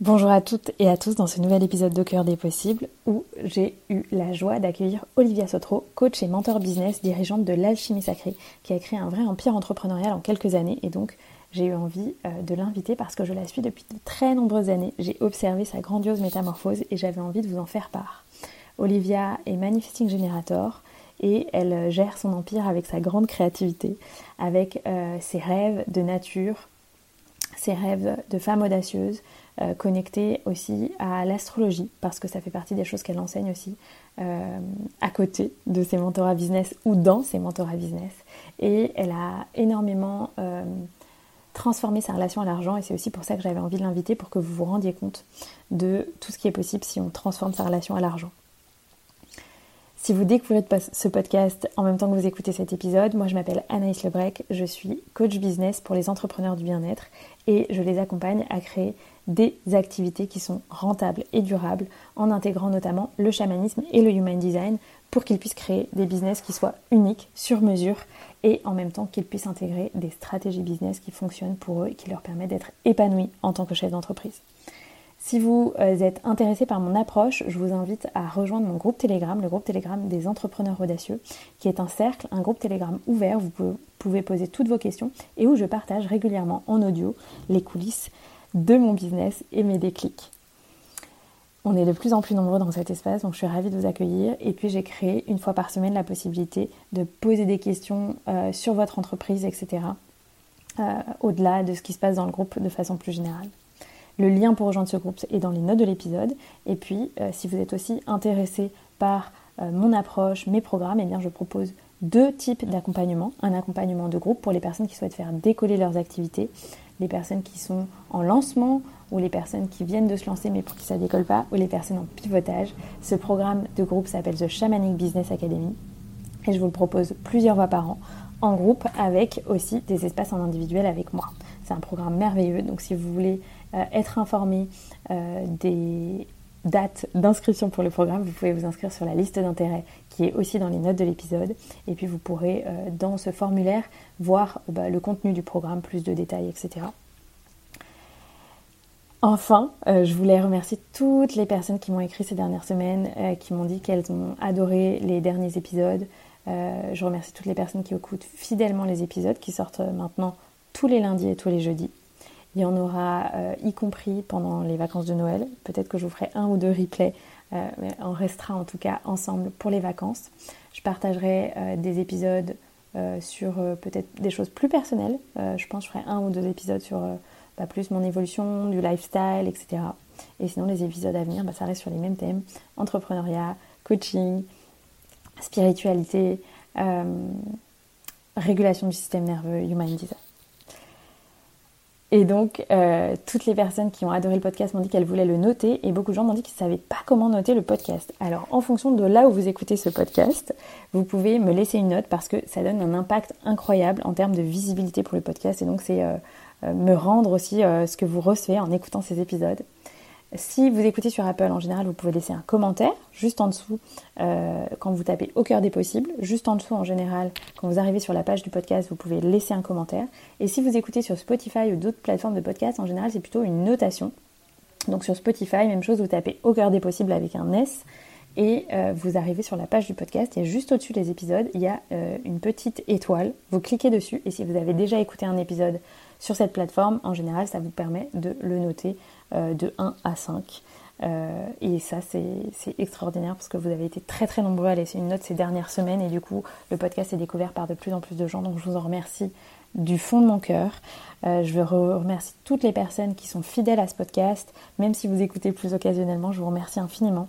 Bonjour à toutes et à tous dans ce nouvel épisode de Cœur des Possibles où j'ai eu la joie d'accueillir Olivia Sotro, coach et mentor business, dirigeante de l'Alchimie Sacrée, qui a créé un vrai empire entrepreneurial en quelques années et donc j'ai eu envie euh, de l'inviter parce que je la suis depuis de très nombreuses années. J'ai observé sa grandiose métamorphose et j'avais envie de vous en faire part. Olivia est Manifesting Generator et elle gère son empire avec sa grande créativité, avec euh, ses rêves de nature, ses rêves de femme audacieuse, euh, connectée aussi à l'astrologie, parce que ça fait partie des choses qu'elle enseigne aussi euh, à côté de ses mentorats business ou dans ses mentorats business. Et elle a énormément euh, transformé sa relation à l'argent, et c'est aussi pour ça que j'avais envie de l'inviter, pour que vous vous rendiez compte de tout ce qui est possible si on transforme sa relation à l'argent. Si vous découvrez ce podcast en même temps que vous écoutez cet épisode, moi je m'appelle Anaïs Lebrec, je suis coach business pour les entrepreneurs du bien-être et je les accompagne à créer des activités qui sont rentables et durables en intégrant notamment le chamanisme et le human design pour qu'ils puissent créer des business qui soient uniques, sur mesure et en même temps qu'ils puissent intégrer des stratégies business qui fonctionnent pour eux et qui leur permettent d'être épanouis en tant que chef d'entreprise. Si vous euh, êtes intéressé par mon approche, je vous invite à rejoindre mon groupe Telegram, le groupe Telegram des entrepreneurs audacieux, qui est un cercle, un groupe Telegram ouvert, où vous pouvez poser toutes vos questions et où je partage régulièrement en audio les coulisses de mon business et mes déclics. On est de plus en plus nombreux dans cet espace, donc je suis ravie de vous accueillir. Et puis j'ai créé une fois par semaine la possibilité de poser des questions euh, sur votre entreprise, etc. Euh, au-delà de ce qui se passe dans le groupe de façon plus générale. Le lien pour rejoindre ce groupe est dans les notes de l'épisode. Et puis, euh, si vous êtes aussi intéressé par euh, mon approche, mes programmes, eh bien, je propose deux types d'accompagnement. Un accompagnement de groupe pour les personnes qui souhaitent faire décoller leurs activités, les personnes qui sont en lancement ou les personnes qui viennent de se lancer mais pour qui ça ne décolle pas, ou les personnes en pivotage. Ce programme de groupe s'appelle The Shamanic Business Academy et je vous le propose plusieurs fois par an en groupe avec aussi des espaces en individuel avec moi. C'est un programme merveilleux, donc si vous voulez être informé euh, des dates d'inscription pour le programme, vous pouvez vous inscrire sur la liste d'intérêt qui est aussi dans les notes de l'épisode. Et puis vous pourrez euh, dans ce formulaire voir bah, le contenu du programme, plus de détails, etc. Enfin, je voulais remercier toutes les personnes qui m'ont écrit ces dernières semaines, qui m'ont dit qu'elles ont adoré les derniers épisodes. je remercie toutes les personnes qui écoutent fidèlement les épisodes qui sortent maintenant tous les lundis et tous les jeudis. Il y en aura euh, y compris pendant les vacances de Noël. Peut-être que je vous ferai un ou deux replays, euh, mais on restera en tout cas ensemble pour les vacances. Je partagerai euh, des épisodes sur peut-être des choses plus personnelles. je pense que je ferai un ou deux épisodes sur bah, plus mon évolution, du lifestyle, etc. Et sinon, les épisodes à venir, bah, ça reste sur les mêmes thèmes entrepreneuriat, coaching, spiritualité, régulation du système nerveux, human design. Et donc, euh, toutes les personnes qui ont adoré le podcast m'ont dit qu'elles voulaient le noter et beaucoup de gens m'ont dit qu'ils ne savaient pas comment noter le podcast. Alors, en fonction de là où vous écoutez ce podcast, vous pouvez me laisser une note parce que ça donne un impact incroyable en termes de visibilité pour le podcast et donc c'est euh, euh, me rendre aussi ce que vous recevez en écoutant ces épisodes. Si vous écoutez sur Apple, en général, vous pouvez laisser un commentaire juste en dessous euh, quand vous tapez au cœur des possibles. Juste en dessous, en général, quand vous arrivez sur la page du podcast, vous pouvez laisser un commentaire. Et si vous écoutez sur Spotify ou d'autres plateformes de podcast, en général, c'est plutôt une notation. Donc sur Spotify, même chose, vous tapez au cœur des possibles avec un S et euh, vous arrivez sur la page du podcast et juste au-dessus des épisodes, il y a euh, une petite étoile. Vous cliquez dessus et si vous avez déjà écouté un épisode sur cette plateforme, en général, ça vous permet de le noter de 1 à 5. Euh, et ça, c'est extraordinaire parce que vous avez été très très nombreux à laisser une note ces dernières semaines et du coup, le podcast est découvert par de plus en plus de gens. Donc, je vous en remercie du fond de mon cœur. Euh, je veux remercier toutes les personnes qui sont fidèles à ce podcast, même si vous écoutez plus occasionnellement, je vous remercie infiniment.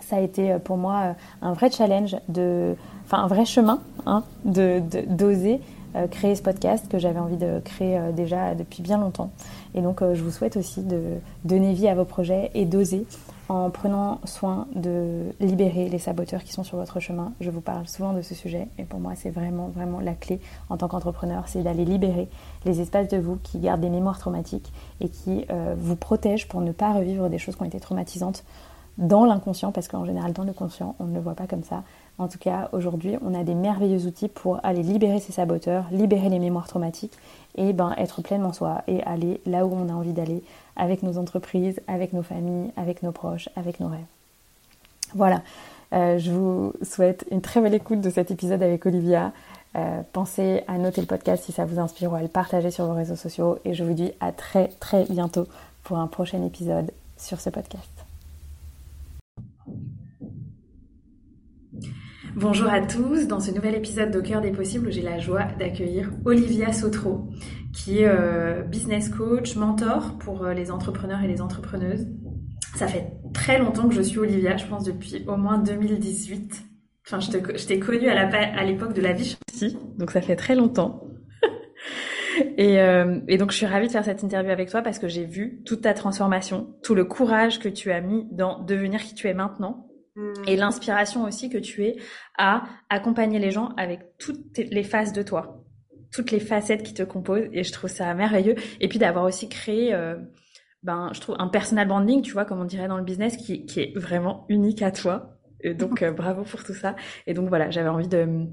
Ça a été pour moi un vrai challenge, de, enfin un vrai chemin hein, de d'oser euh, créer ce podcast que j'avais envie de créer euh, déjà depuis bien longtemps. Et donc euh, je vous souhaite aussi de donner vie à vos projets et d'oser en prenant soin de libérer les saboteurs qui sont sur votre chemin. Je vous parle souvent de ce sujet et pour moi c'est vraiment vraiment la clé en tant qu'entrepreneur, c'est d'aller libérer les espaces de vous qui gardent des mémoires traumatiques et qui vous protègent pour ne pas revivre des choses qui ont été traumatisantes dans l'inconscient parce qu'en général dans le conscient on ne le voit pas comme ça en tout cas, aujourd'hui, on a des merveilleux outils pour aller libérer ces saboteurs, libérer les mémoires traumatiques et ben, être pleinement soi et aller là où on a envie d'aller avec nos entreprises, avec nos familles, avec nos proches, avec nos rêves. Voilà, euh, je vous souhaite une très belle écoute de cet épisode avec Olivia. Euh, pensez à noter le podcast si ça vous inspire ou à le partager sur vos réseaux sociaux et je vous dis à très très bientôt pour un prochain épisode sur ce podcast. Bonjour à tous, dans ce nouvel épisode de Cœur des possibles, j'ai la joie d'accueillir Olivia Sotro, qui est euh, business coach, mentor pour euh, les entrepreneurs et les entrepreneuses. Ça fait très longtemps que je suis Olivia, je pense depuis au moins 2018. Enfin, je t'ai connue à l'époque de la vie chantier, donc ça fait très longtemps. euh, et donc je suis ravie de faire cette interview avec toi parce que j'ai vu toute ta transformation, tout le courage que tu as mis dans devenir qui tu es maintenant et l'inspiration aussi que tu es à accompagner les gens avec toutes les phases de toi, toutes les facettes qui te composent. Et je trouve ça merveilleux. Et puis d'avoir aussi créé, euh, ben, je trouve un personal branding, tu vois, comme on dirait dans le business, qui, qui est vraiment unique à toi. Et donc euh, bravo pour tout ça. Et donc voilà, j'avais envie de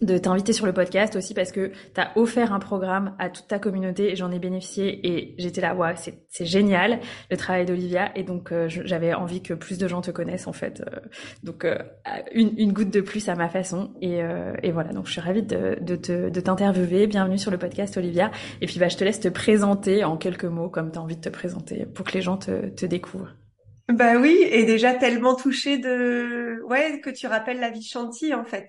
de t'inviter sur le podcast aussi parce que tu as offert un programme à toute ta communauté et j'en ai bénéficié et j'étais là, ouais, c'est génial le travail d'Olivia et donc euh, j'avais envie que plus de gens te connaissent en fait. Euh, donc euh, une, une, goutte de plus à ma façon et, et voilà, donc je suis ravie de, de, te, de t'interviewer. Bienvenue sur le podcast Olivia et puis bah, je te laisse te présenter en quelques mots comme tu as envie de te présenter pour que les gens te, te découvrent. Bah oui, et déjà tellement touchée de ouais que tu rappelles la vie chantier en fait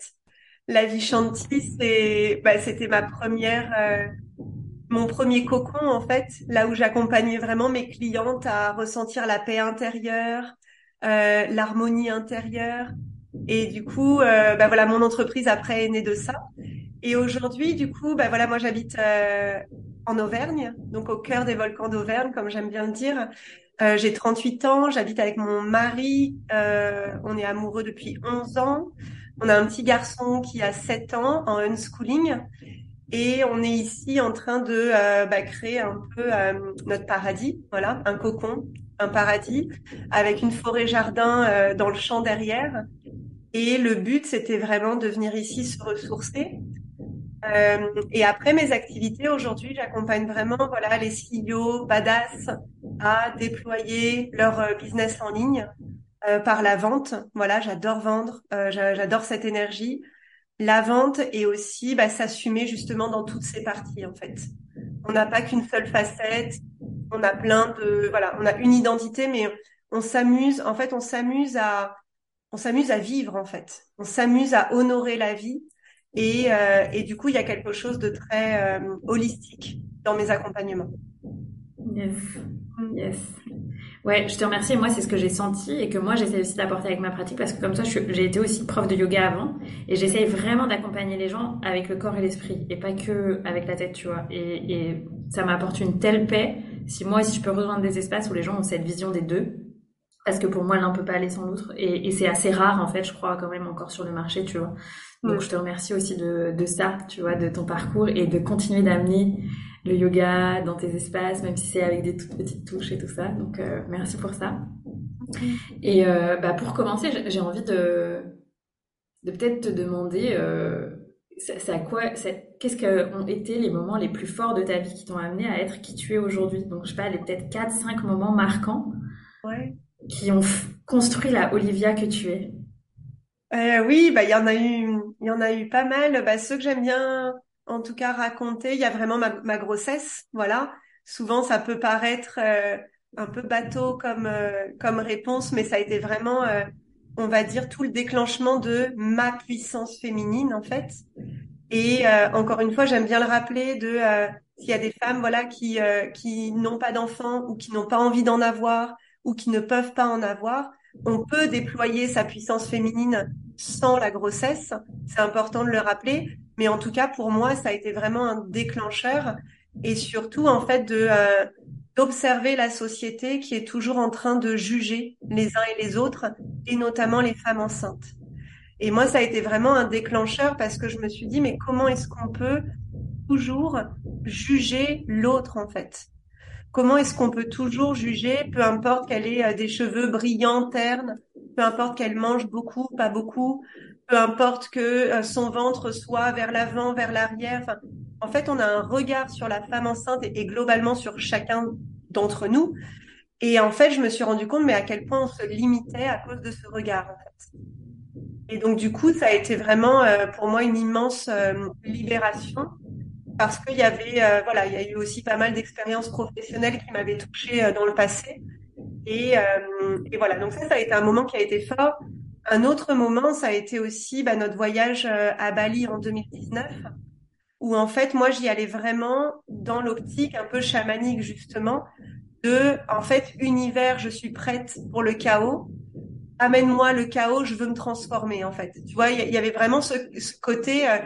la vie chantier, c'est, bah, c'était ma première, euh, mon premier cocon en fait, là où j'accompagnais vraiment mes clientes à ressentir la paix intérieure, euh, l'harmonie intérieure. Et du coup, euh, bah voilà, mon entreprise après est née de ça. Et aujourd'hui, du coup, bah voilà, moi j'habite en Auvergne, donc au cœur des volcans d'Auvergne, comme j'aime bien le dire. j'ai 38 ans, j'habite avec mon mari, on est amoureux depuis 11 ans. On a un petit garçon qui a 7 ans en unschooling et on est ici en train de euh, bah, créer un peu euh, notre paradis, voilà, un cocon, un paradis avec une forêt jardin euh, dans le champ derrière. Et le but, c'était vraiment de venir ici se ressourcer. et après mes activités, aujourd'hui, j'accompagne vraiment voilà les CEO badass à déployer leur business en ligne euh, par la vente. Voilà, j'adore vendre, euh, j'adore cette énergie. La vente et aussi bah, s'assumer justement dans toutes ces parties en fait. On n'a pas qu'une seule facette, on a plein de voilà, on a une identité, mais on s'amuse. En fait, on s'amuse à on s'amuse à vivre en fait. On s'amuse à honorer la vie et, euh, et du coup, il y a quelque chose de très holistique dans mes accompagnements. Yes. Yes. Ouais, je te remercie. moi, c'est ce que j'ai senti et que moi, j'essaie aussi d'apporter avec ma pratique parce que comme ça, j'ai été aussi prof de yoga avant et j'essaye vraiment d'accompagner les gens avec le corps et l'esprit et pas que avec la tête, tu vois. Et, et ça m'apporte une telle paix. Si moi, si je peux rejoindre des espaces où les gens ont cette vision des deux, parce que pour moi, l'un peut pas aller sans l'autre et, et c'est assez rare en fait, je crois quand même encore sur le marché, tu vois. Donc, je te remercie aussi de, de ça, tu vois, de ton parcours et de continuer d'amener le yoga dans tes espaces, même si c'est avec des toutes petites touches et tout ça. Donc merci pour ça. Et bah, pour commencer, j'ai envie de, de peut-être te demander c'est à quoi, qu'est-ce qu'ont été les moments les plus forts de ta vie qui t'ont amené à être qui tu es aujourd'hui? Donc, je sais pas, les peut-être 4, 5 moments marquants qui ont construit la Olivia que tu es. Euh, oui, bah il y en a eu, il y en a eu pas mal. Bah, ceux que j'aime bien, en tout cas raconter, il y a vraiment ma, grossesse, voilà. Souvent, ça peut paraître euh, un peu bateau comme euh, comme réponse, mais ça a été vraiment on va dire, tout le déclenchement de ma puissance féminine, en fait. Et euh, encore une fois, j'aime bien le rappeler de euh, s'il y a des femmes, voilà, qui euh, qui n'ont pas d'enfants ou qui n'ont pas envie d'en avoir ou qui ne peuvent pas en avoir, on peut déployer sa puissance féminine sans la grossesse. C'est important de le rappeler. Mais en tout cas, pour moi, ça a été vraiment un déclencheur et surtout, en fait, de d'observer la société qui est toujours en train de juger les uns et les autres, et notamment les femmes enceintes. Et moi, ça a été vraiment un déclencheur parce que je me suis dit, mais comment est-ce qu'on peut toujours juger l'autre en fait? Comment est-ce qu'on peut toujours juger, peu importe qu'elle ait euh, des cheveux brillants, ternes, peu importe qu'elle mange beaucoup, pas beaucoup, peu importe que euh, son ventre soit vers l'avant, vers l'arrière. En fait, on a un regard sur la femme enceinte et, globalement sur chacun d'entre nous. Et en fait, je me suis rendu compte, mais à quel point on se limitait à cause de ce regard. Et donc, du coup, ça a été vraiment euh, pour moi une immense euh, libération parce qu'il y avait, voilà, il y a eu aussi pas mal d'expériences professionnelles qui m'avaient touchée dans le passé. Et, voilà, donc ça, ça a été un moment qui a été fort. Un autre moment, ça a été aussi bah, notre voyage à Bali en 2019 où en fait moi j'y allais vraiment dans l'optique un peu chamanique justement de en fait univers je suis prête pour le chaos. Amène-moi le chaos je veux me transformer en fait. Tu vois il y, avait vraiment ce, côté euh,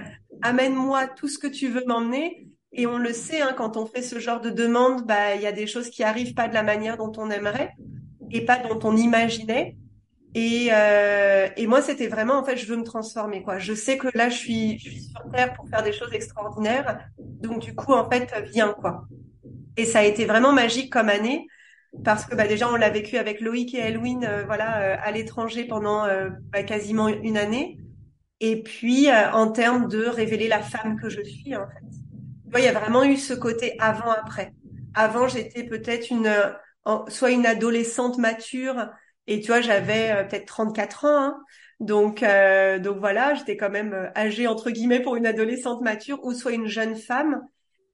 amène-moi tout ce que tu veux m'emmener. Et on le sait hein, quand on fait ce genre de demande bah il y a des choses qui arrivent pas de la manière dont on aimerait et pas dont on imaginait et, euh, et moi, c'était vraiment, en fait, je veux me transformer, quoi. Je sais que là, je suis, je suis sur Terre pour faire des choses extraordinaires. Donc, du coup, en fait, viens, quoi. Et ça a été vraiment magique comme année parce que bah, déjà, on l'a vécu avec Loïc et Elwin, euh, voilà, euh, à l'étranger pendant euh, bah, quasiment une année. Et puis, en termes de révéler la femme que je suis, en fait. Il y a vraiment eu ce côté avant-après. Avant, j'étais peut-être une, soit une adolescente mature, et tu vois, j'avais euh, peut-être 34 ans. Hein. Donc, euh, donc voilà, j'étais quand même euh, âgée entre guillemets pour une adolescente mature ou soit une jeune femme.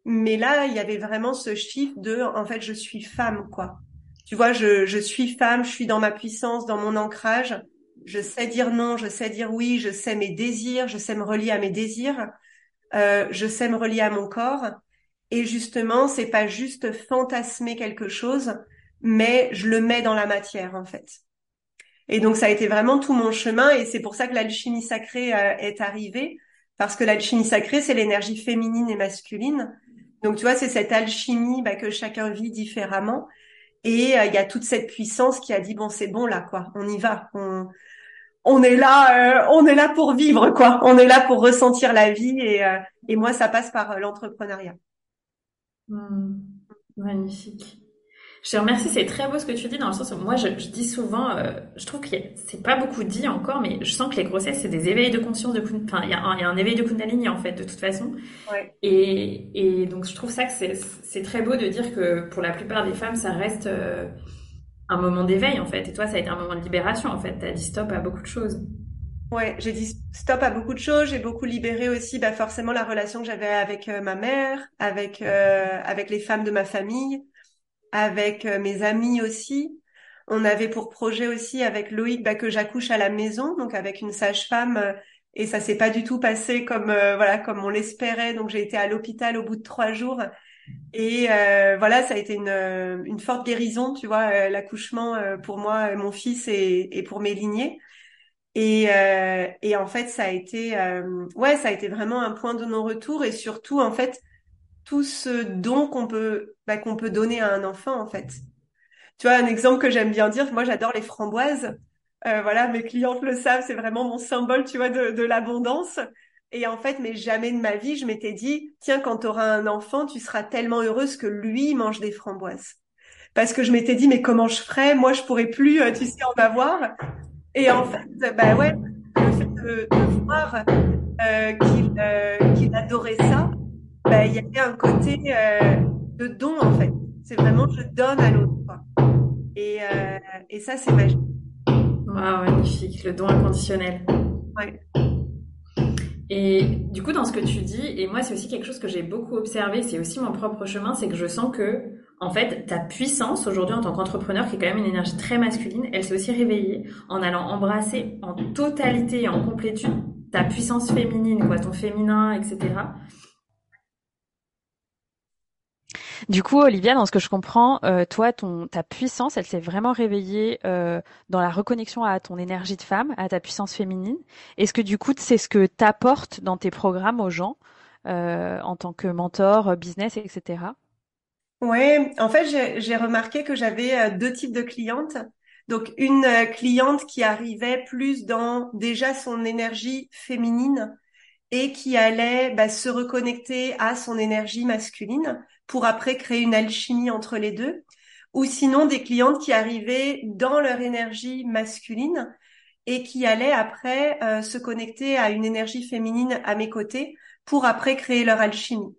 Mais là, il y avait vraiment ce chiffre de, en fait, je suis femme, quoi. Tu vois, je, je suis femme, je suis dans ma puissance, dans mon ancrage. Je sais dire non, je sais dire oui, je sais mes désirs, je sais me relier à mes désirs, euh, je sais me relier à mon corps. Et justement, c'est pas juste fantasmer quelque chose, mais je le mets dans la matière en fait. Et donc ça a été vraiment tout mon chemin et c'est pour ça que l'alchimie sacrée euh, est arrivée parce que l'alchimie sacrée c'est l'énergie féminine et masculine. Donc tu vois c'est cette alchimie bah, que chacun vit différemment et euh, il y a toute cette puissance qui a dit bon c'est bon là quoi on y va on on est là euh, on est là pour vivre quoi on est là pour ressentir la vie et et moi ça passe par l'entrepreneuriat. Mmh. magnifique. Je te remercie, c'est très beau ce que tu dis dans le sens où moi je, dis souvent, euh, je trouve que c'est pas beaucoup dit encore, mais je sens que les grossesses c'est des éveils de conscience de enfin il y, a un éveil de Kundalini en fait de toute façon. Ouais. Et, et donc je trouve ça que c'est très beau de dire que pour la plupart des femmes ça reste euh, un moment d'éveil en fait. Et toi ça a été un moment de libération en fait. T'as dit stop à beaucoup de choses. Ouais, j'ai dit stop à beaucoup de choses. J'ai beaucoup libéré aussi, bah forcément la relation que j'avais avec euh, ma mère, avec avec les femmes de ma famille avec euh, mes amis aussi. On avait pour projet aussi avec Loïc bah, que j'accouche à la maison, donc avec une sage-femme, euh, et ça s'est pas du tout passé comme euh, voilà comme on l'espérait. Donc j'ai été à l'hôpital au bout de trois jours, et voilà ça a été une, une forte guérison, tu vois, l'accouchement pour moi, mon fils et, et pour mes lignées. Et, et en fait ça a été ouais ça a été vraiment un point de non-retour et surtout en fait tout ce don qu'on peut bah, qu'on peut donner à un enfant en fait. Tu vois un exemple que j'aime bien dire, moi j'adore les framboises. Euh, voilà, mes clientes le savent, c'est vraiment mon symbole, tu vois, de, l'abondance. Et en fait, mais jamais de ma vie, je m'étais dit, tiens, quand tu auras un enfant, tu seras tellement heureuse que lui mange des framboises. Parce que je m'étais dit, mais comment je ferais? Moi, je pourrais plus, euh, tu sais, en avoir. Et en fait, bah ouais, le fait de, voir euh, qu'il adorait ça, bah, il y avait un côté de don, en fait. C'est vraiment, je donne à l'autre. Et, et ça, c'est magique. Waouh, magnifique, le don inconditionnel. Ouais. Et du coup, dans ce que tu dis, et moi, c'est aussi quelque chose que j'ai beaucoup observé, c'est aussi mon propre chemin, c'est que je sens que, en fait, ta puissance aujourd'hui en tant qu'entrepreneur, qui est quand même une énergie très masculine, elle s'est aussi réveillée en allant embrasser en totalité et en complétude ta puissance féminine, quoi, ton féminin, etc. Du coup, Olivia, dans ce que je comprends, euh, toi, ton, ta puissance, elle s'est vraiment réveillée euh, dans la reconnexion à ton énergie de femme, à ta puissance féminine. Est-ce que du coup, c'est ce que tu apportes dans tes programmes aux gens euh, en tant que mentor, business, etc. Ouais, en fait, j'ai remarqué que j'avais deux types de clientes. Donc, une cliente qui arrivait plus dans déjà son énergie féminine et qui allait bah, se reconnecter à son énergie masculine pour après créer une alchimie entre les deux, ou sinon des clientes qui arrivaient dans leur énergie masculine et qui allaient après euh, se connecter à une énergie féminine à mes côtés pour après créer leur alchimie.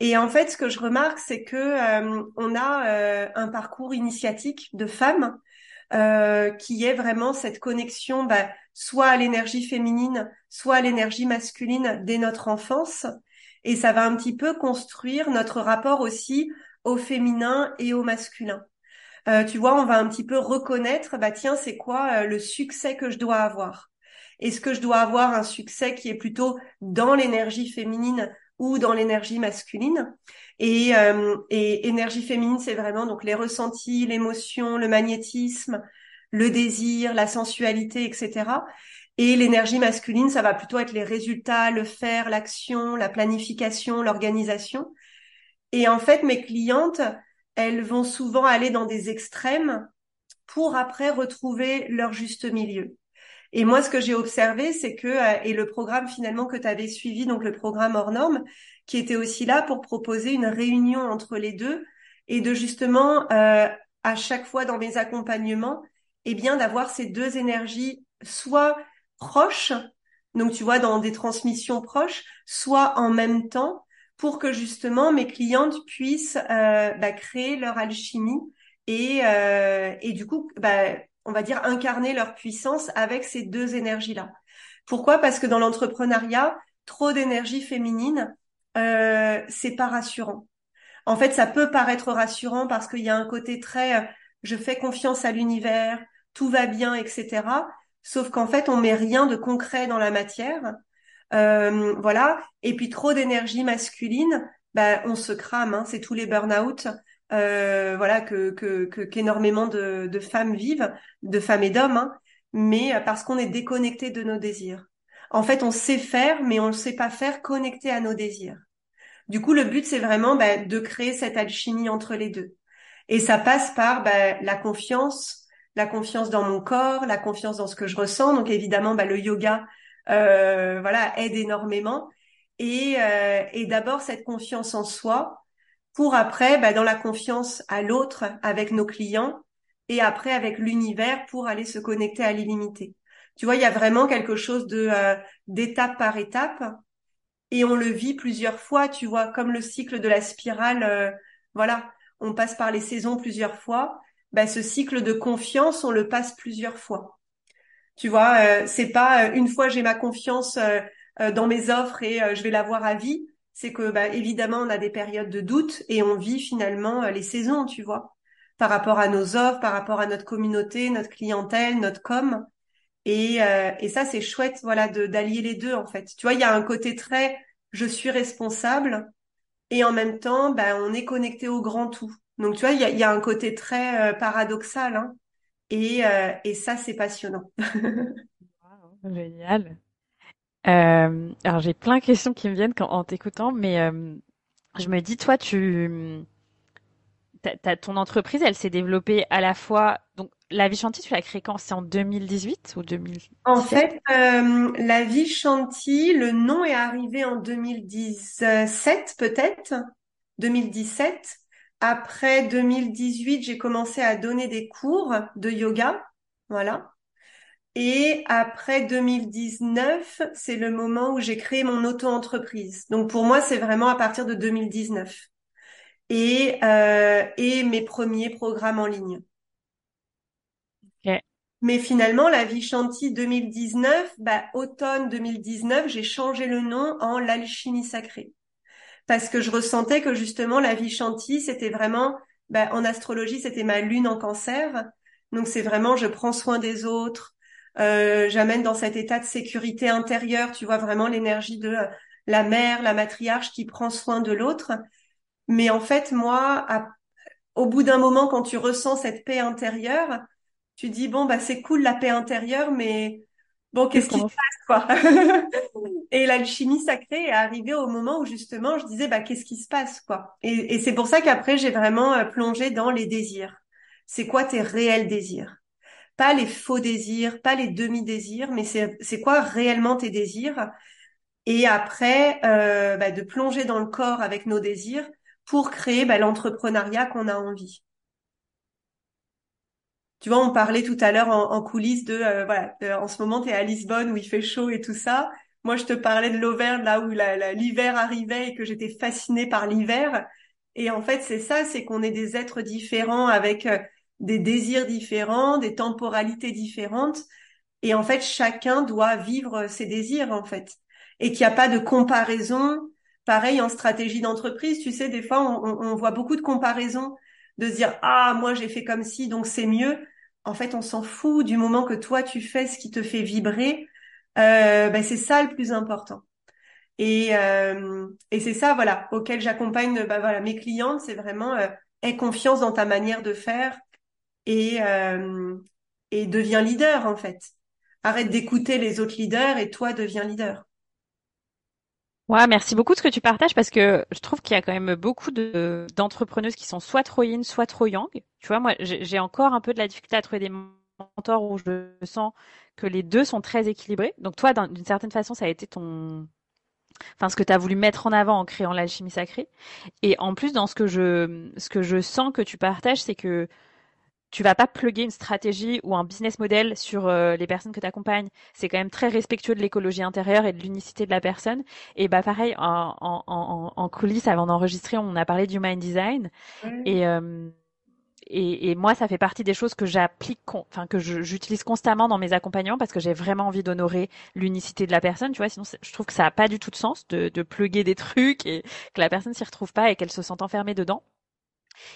Et en fait, ce que je remarque, c'est que euh, on a euh, un parcours initiatique de femmes qui est vraiment cette connexion, bah, soit à l'énergie féminine, soit à l'énergie masculine dès notre enfance, et ça va un petit peu construire notre rapport aussi au féminin et au masculin. Euh, tu vois, on va un petit peu reconnaître, bah tiens, c'est quoi euh, le succès que je dois avoir? Est-ce que je dois avoir un succès qui est plutôt dans l'énergie féminine ou dans l'énergie masculine? Et, euh, et énergie féminine, c'est vraiment donc les ressentis, l'émotion, le magnétisme, le désir, la sensualité, etc. Et l'énergie masculine, ça va plutôt être les résultats, le faire, l'action, la planification, l'organisation. Et en fait, mes clientes, elles vont souvent aller dans des extrêmes pour après retrouver leur juste milieu. Et moi, ce que j'ai observé, c'est que, euh, et le programme finalement que tu avais suivi, donc le programme hors norme, qui était aussi là pour proposer une réunion entre les deux et de justement, euh, à chaque fois dans mes accompagnements, eh bien, d'avoir ces deux énergies, soit proches, donc tu vois, dans des transmissions proches, soit en même temps, pour que justement mes clientes puissent euh, bah, créer leur alchimie et, euh, et du coup, bah, on va dire incarner leur puissance avec ces deux énergies-là. Pourquoi? Parce que dans l'entrepreneuriat, trop d'énergie féminine, euh, c'est pas rassurant. En fait, ça peut paraître rassurant parce qu'il y a un côté très euh, je fais confiance à l'univers, tout va bien, etc sauf qu'en fait, on met rien de concret dans la matière. Euh, voilà. Et puis trop d'énergie masculine, bah, on se crame. Hein. c'est tous les burn-out. Euh, voilà que qu'énormément de, de, femmes vivent, de femmes et d'hommes, hein, mais parce qu'on est déconnecté de nos désirs. En fait, on sait faire, mais on ne sait pas faire connecté à nos désirs. Du coup, le but, c'est vraiment bah, de créer cette alchimie entre les deux. Et ça passe par bah, la confiance, la confiance dans mon corps, la confiance dans ce que je ressens. Donc évidemment, bah, le yoga, euh, voilà, aide énormément. Et, euh, et d'abord cette confiance en soi, pour après, bah, dans la confiance à l'autre, avec nos clients, et après avec l'univers pour aller se connecter à l'illimité. Tu vois, il y a vraiment quelque chose de euh, d'étape par étape, et on le vit plusieurs fois. Tu vois, comme le cycle de la spirale. Euh, voilà, on passe par les saisons plusieurs fois bah, ce cycle de confiance, on le passe plusieurs fois. Tu vois, euh, c'est pas euh, une fois j'ai ma confiance euh, dans mes offres et je vais l'avoir à vie. C'est que bah, évidemment on a des périodes de doute et on vit finalement les saisons, tu vois, par rapport à nos offres, par rapport à notre communauté, notre clientèle, notre com. Et, ça c'est chouette, voilà, d'allier les deux en fait. Tu vois, il y a un côté très je suis responsable et en même temps, bah, on est connecté au grand tout. Donc, tu vois, il y a, un côté très euh, paradoxal. Hein, et, euh, et, ça, c'est passionnant. génial. Euh, alors, j'ai plein de questions qui me viennent quand, en t'écoutant, mais je me dis, toi, tu, ton entreprise, elle s'est développée à la fois. Donc, la vie chantier, tu l'as créée quand? C'est en 2018 ou 2017 En fait, euh, la vie chantier, le nom est arrivé en 2017 peut-être, 2017. Après 2018, j'ai commencé à donner des cours de yoga, voilà. Et après 2019, c'est le moment où j'ai créé mon auto-entreprise. Donc pour moi, c'est vraiment à partir de 2019 et euh, et mes premiers programmes en ligne. Mais finalement, la vie chantier 2019, bah, automne 2019, j'ai changé le nom en l'alchimie sacrée. Parce que je ressentais que justement, la vie chantier, c'était vraiment, bah, en astrologie, c'était ma lune en cancer. Donc c'est vraiment, je prends soin des autres, euh, j'amène dans cet état de sécurité intérieure, tu vois vraiment l'énergie de la mère, la matriarche qui prend soin de l'autre. Mais en fait, moi, au bout d'un moment, quand tu ressens cette paix intérieure, tu dis bon bah c'est cool la paix intérieure, mais bon qu'est-ce qui se passe quoi? Et l'alchimie sacrée est arrivée au moment où justement je disais bah qu'est-ce qui se passe quoi? Et, c'est pour ça qu'après j'ai vraiment euh, plongé dans les désirs. C'est quoi tes réels désirs? Pas les faux désirs, pas les demi-désirs, mais c'est quoi réellement tes désirs? Et après euh, bah, de plonger dans le corps avec nos désirs pour créer bah, l'entrepreneuriat qu'on a envie. Tu vois, on parlait tout à l'heure en, coulisses de, euh, voilà, en ce moment, tu es à Lisbonne où il fait chaud et tout ça. Moi, je te parlais de l'Auvergne, là où l'hiver arrivait et que j'étais fascinée par l'hiver. Et en fait, c'est ça, c'est qu'on est des êtres différents avec euh, des désirs différents, des temporalités différentes. Et en fait, chacun doit vivre ses désirs, en fait. Et qu'il n'y a pas de comparaison. Pareil en stratégie d'entreprise, tu sais, des fois, on, on voit beaucoup de comparaisons de se dire ah moi j'ai fait comme si donc c'est mieux en fait, on s'en fout du moment que toi tu fais ce qui te fait vibrer. Euh, ben, c'est ça le plus important. Et, euh, et c'est ça, voilà, auquel j'accompagne ben, voilà, mes clientes, c'est vraiment euh, aie confiance dans ta manière de faire et, euh, et deviens leader en fait. Arrête d'écouter les autres leaders et toi deviens leader. Ouais, merci beaucoup de ce que tu partages parce que je trouve qu'il y a quand même beaucoup de d'entrepreneuses qui sont soit trop yin, soit trop yang. Tu vois, moi, j'ai encore un peu de la difficulté à trouver des où je sens que les deux sont très équilibrés. Donc toi, d'une certaine façon, ça a été ton enfin ce que tu as voulu mettre en avant en créant l'alchimie sacrée. Et en plus, dans ce que je ce que je sens que tu partages, c'est que tu vas pas plugger une stratégie ou un business model sur euh, les personnes que tu accompagnes. C'est quand même très respectueux de l'écologie intérieure et de l'unicité de la personne. Et bah pareil, en, en, en, en coulisses, avant d'enregistrer, on a parlé du mind design. Et, euh, et, et, moi, ça fait partie des choses que j'applique, enfin que j'utilise constamment dans mes accompagnements parce que j'ai vraiment envie d'honorer l'unicité de la personne. Tu vois, sinon je trouve que ça a pas du tout de sens de, de plugger des trucs et que la personne s'y retrouve pas et qu'elle se sente enfermée dedans.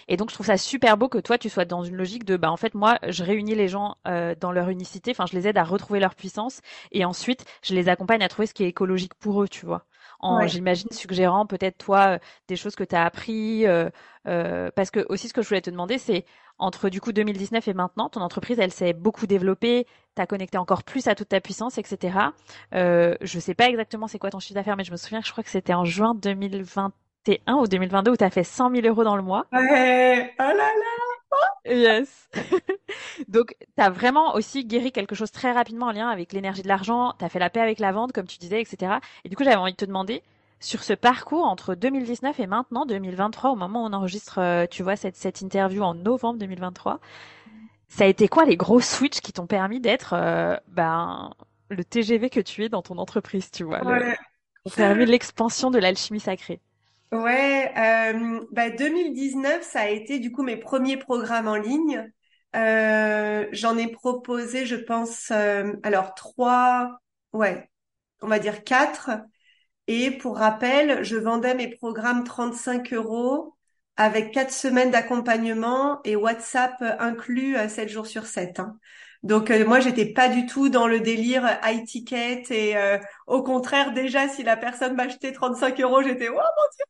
Et donc je trouve ça super beau que toi tu sois dans une logique de bah en fait moi je réunis les gens euh, dans leur unicité, enfin je les aide à retrouver leur puissance et ensuite je les accompagne à trouver ce qui est écologique pour eux, tu vois. En j'imagine suggérant peut-être toi euh, des choses que tu as appris euh, euh, parce que aussi ce que je voulais te demander c'est entre du coup 2019 et maintenant ton entreprise elle s'est beaucoup développée, t'as connecté encore plus à toute ta puissance etc. Euh, je sais pas exactement c'est quoi ton chiffre d'affaires mais je me souviens que je crois que c'était en juin 2020 un ou 2022 où tu as fait 100 000 euros dans le mois. Ouais, oh là là Yes Donc, tu as vraiment aussi guéri quelque chose très rapidement en lien avec l'énergie de l'argent, tu as fait la paix avec la vente, comme tu disais, etc. Et du coup, j'avais envie de te demander, sur ce parcours entre 2019 et maintenant 2023, au moment où on enregistre, euh, tu vois, cette, cette interview en novembre 2023, ça a été quoi les gros switches qui t'ont permis d'être euh, ben, le TGV que tu es dans ton entreprise, tu vois, ouais. le, permis l'expansion de l'alchimie sacrée? Ouais, euh, bah 2019, ça a été du coup mes premiers programmes en ligne. Euh, j'en ai proposé, je pense, alors trois, ouais, on va dire quatre. Et pour rappel, je vendais mes programmes 35 euros avec quatre semaines d'accompagnement et WhatsApp inclus 7 jours sur 7. Hein. Donc moi j'étais pas du tout dans le délire high ticket et au contraire déjà si la personne m'achetait 35 euros j'étais oh mon dieu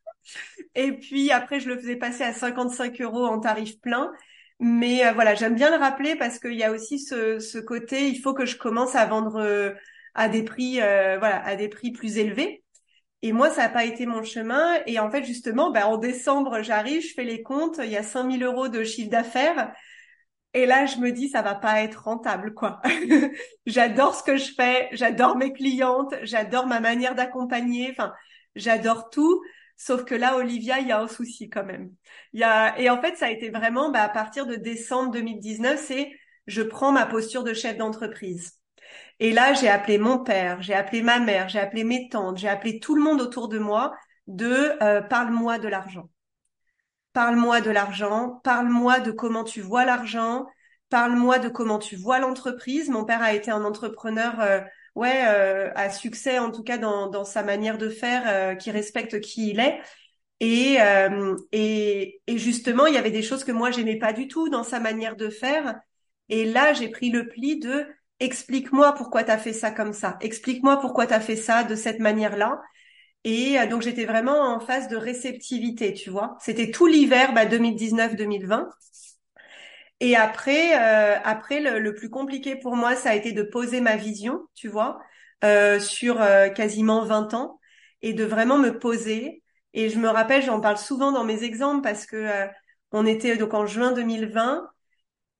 et puis après, je le faisais passer à 55 euros en tarif plein. Mais euh, voilà, j'aime bien le rappeler parce qu'il y a aussi ce, ce, côté, il faut que je commence à vendre euh, à des prix, euh, voilà, à des prix plus élevés. Et moi, ça n'a pas été mon chemin. Et en fait, justement, bah, en décembre, j'arrive, je fais les comptes, il y a 5000 euros de chiffre d'affaires. Et là, je me dis, ça va pas être rentable, quoi. j'adore ce que je fais, j'adore mes clientes, j'adore ma manière d'accompagner, enfin, j'adore tout. Sauf que là, Olivia, il y a un souci quand même. Y a, et en fait, ça a été vraiment, bah, à partir de décembre 2019, c'est, je prends ma posture de chef d'entreprise. Et là, j'ai appelé mon père, j'ai appelé ma mère, j'ai appelé mes tantes, j'ai appelé tout le monde autour de moi de euh, parle-moi de l'argent. Parle-moi de l'argent, parle-moi de comment tu vois l'argent, parle-moi de comment tu vois l'entreprise. Mon père a été un entrepreneur, euh, ouais, euh, à succès en tout cas dans, dans sa manière de faire, euh, qui respecte qui il est. Et, et, et justement, il y avait des choses que moi j'aimais pas du tout dans sa manière de faire. Et là, j'ai pris le pli de explique-moi pourquoi tu as fait ça comme ça. Explique-moi pourquoi tu as fait ça de cette manière-là. Et euh, donc j'étais vraiment en phase de réceptivité, tu vois. C'était tout l'hiver bah, 2019-2020. Et après, euh, après le, plus compliqué pour moi, ça a été de poser ma vision, tu vois, euh, sur quasiment 20 ans, et de vraiment me poser. Et je me rappelle, j'en parle souvent dans mes exemples parce que on était donc en juin 2020.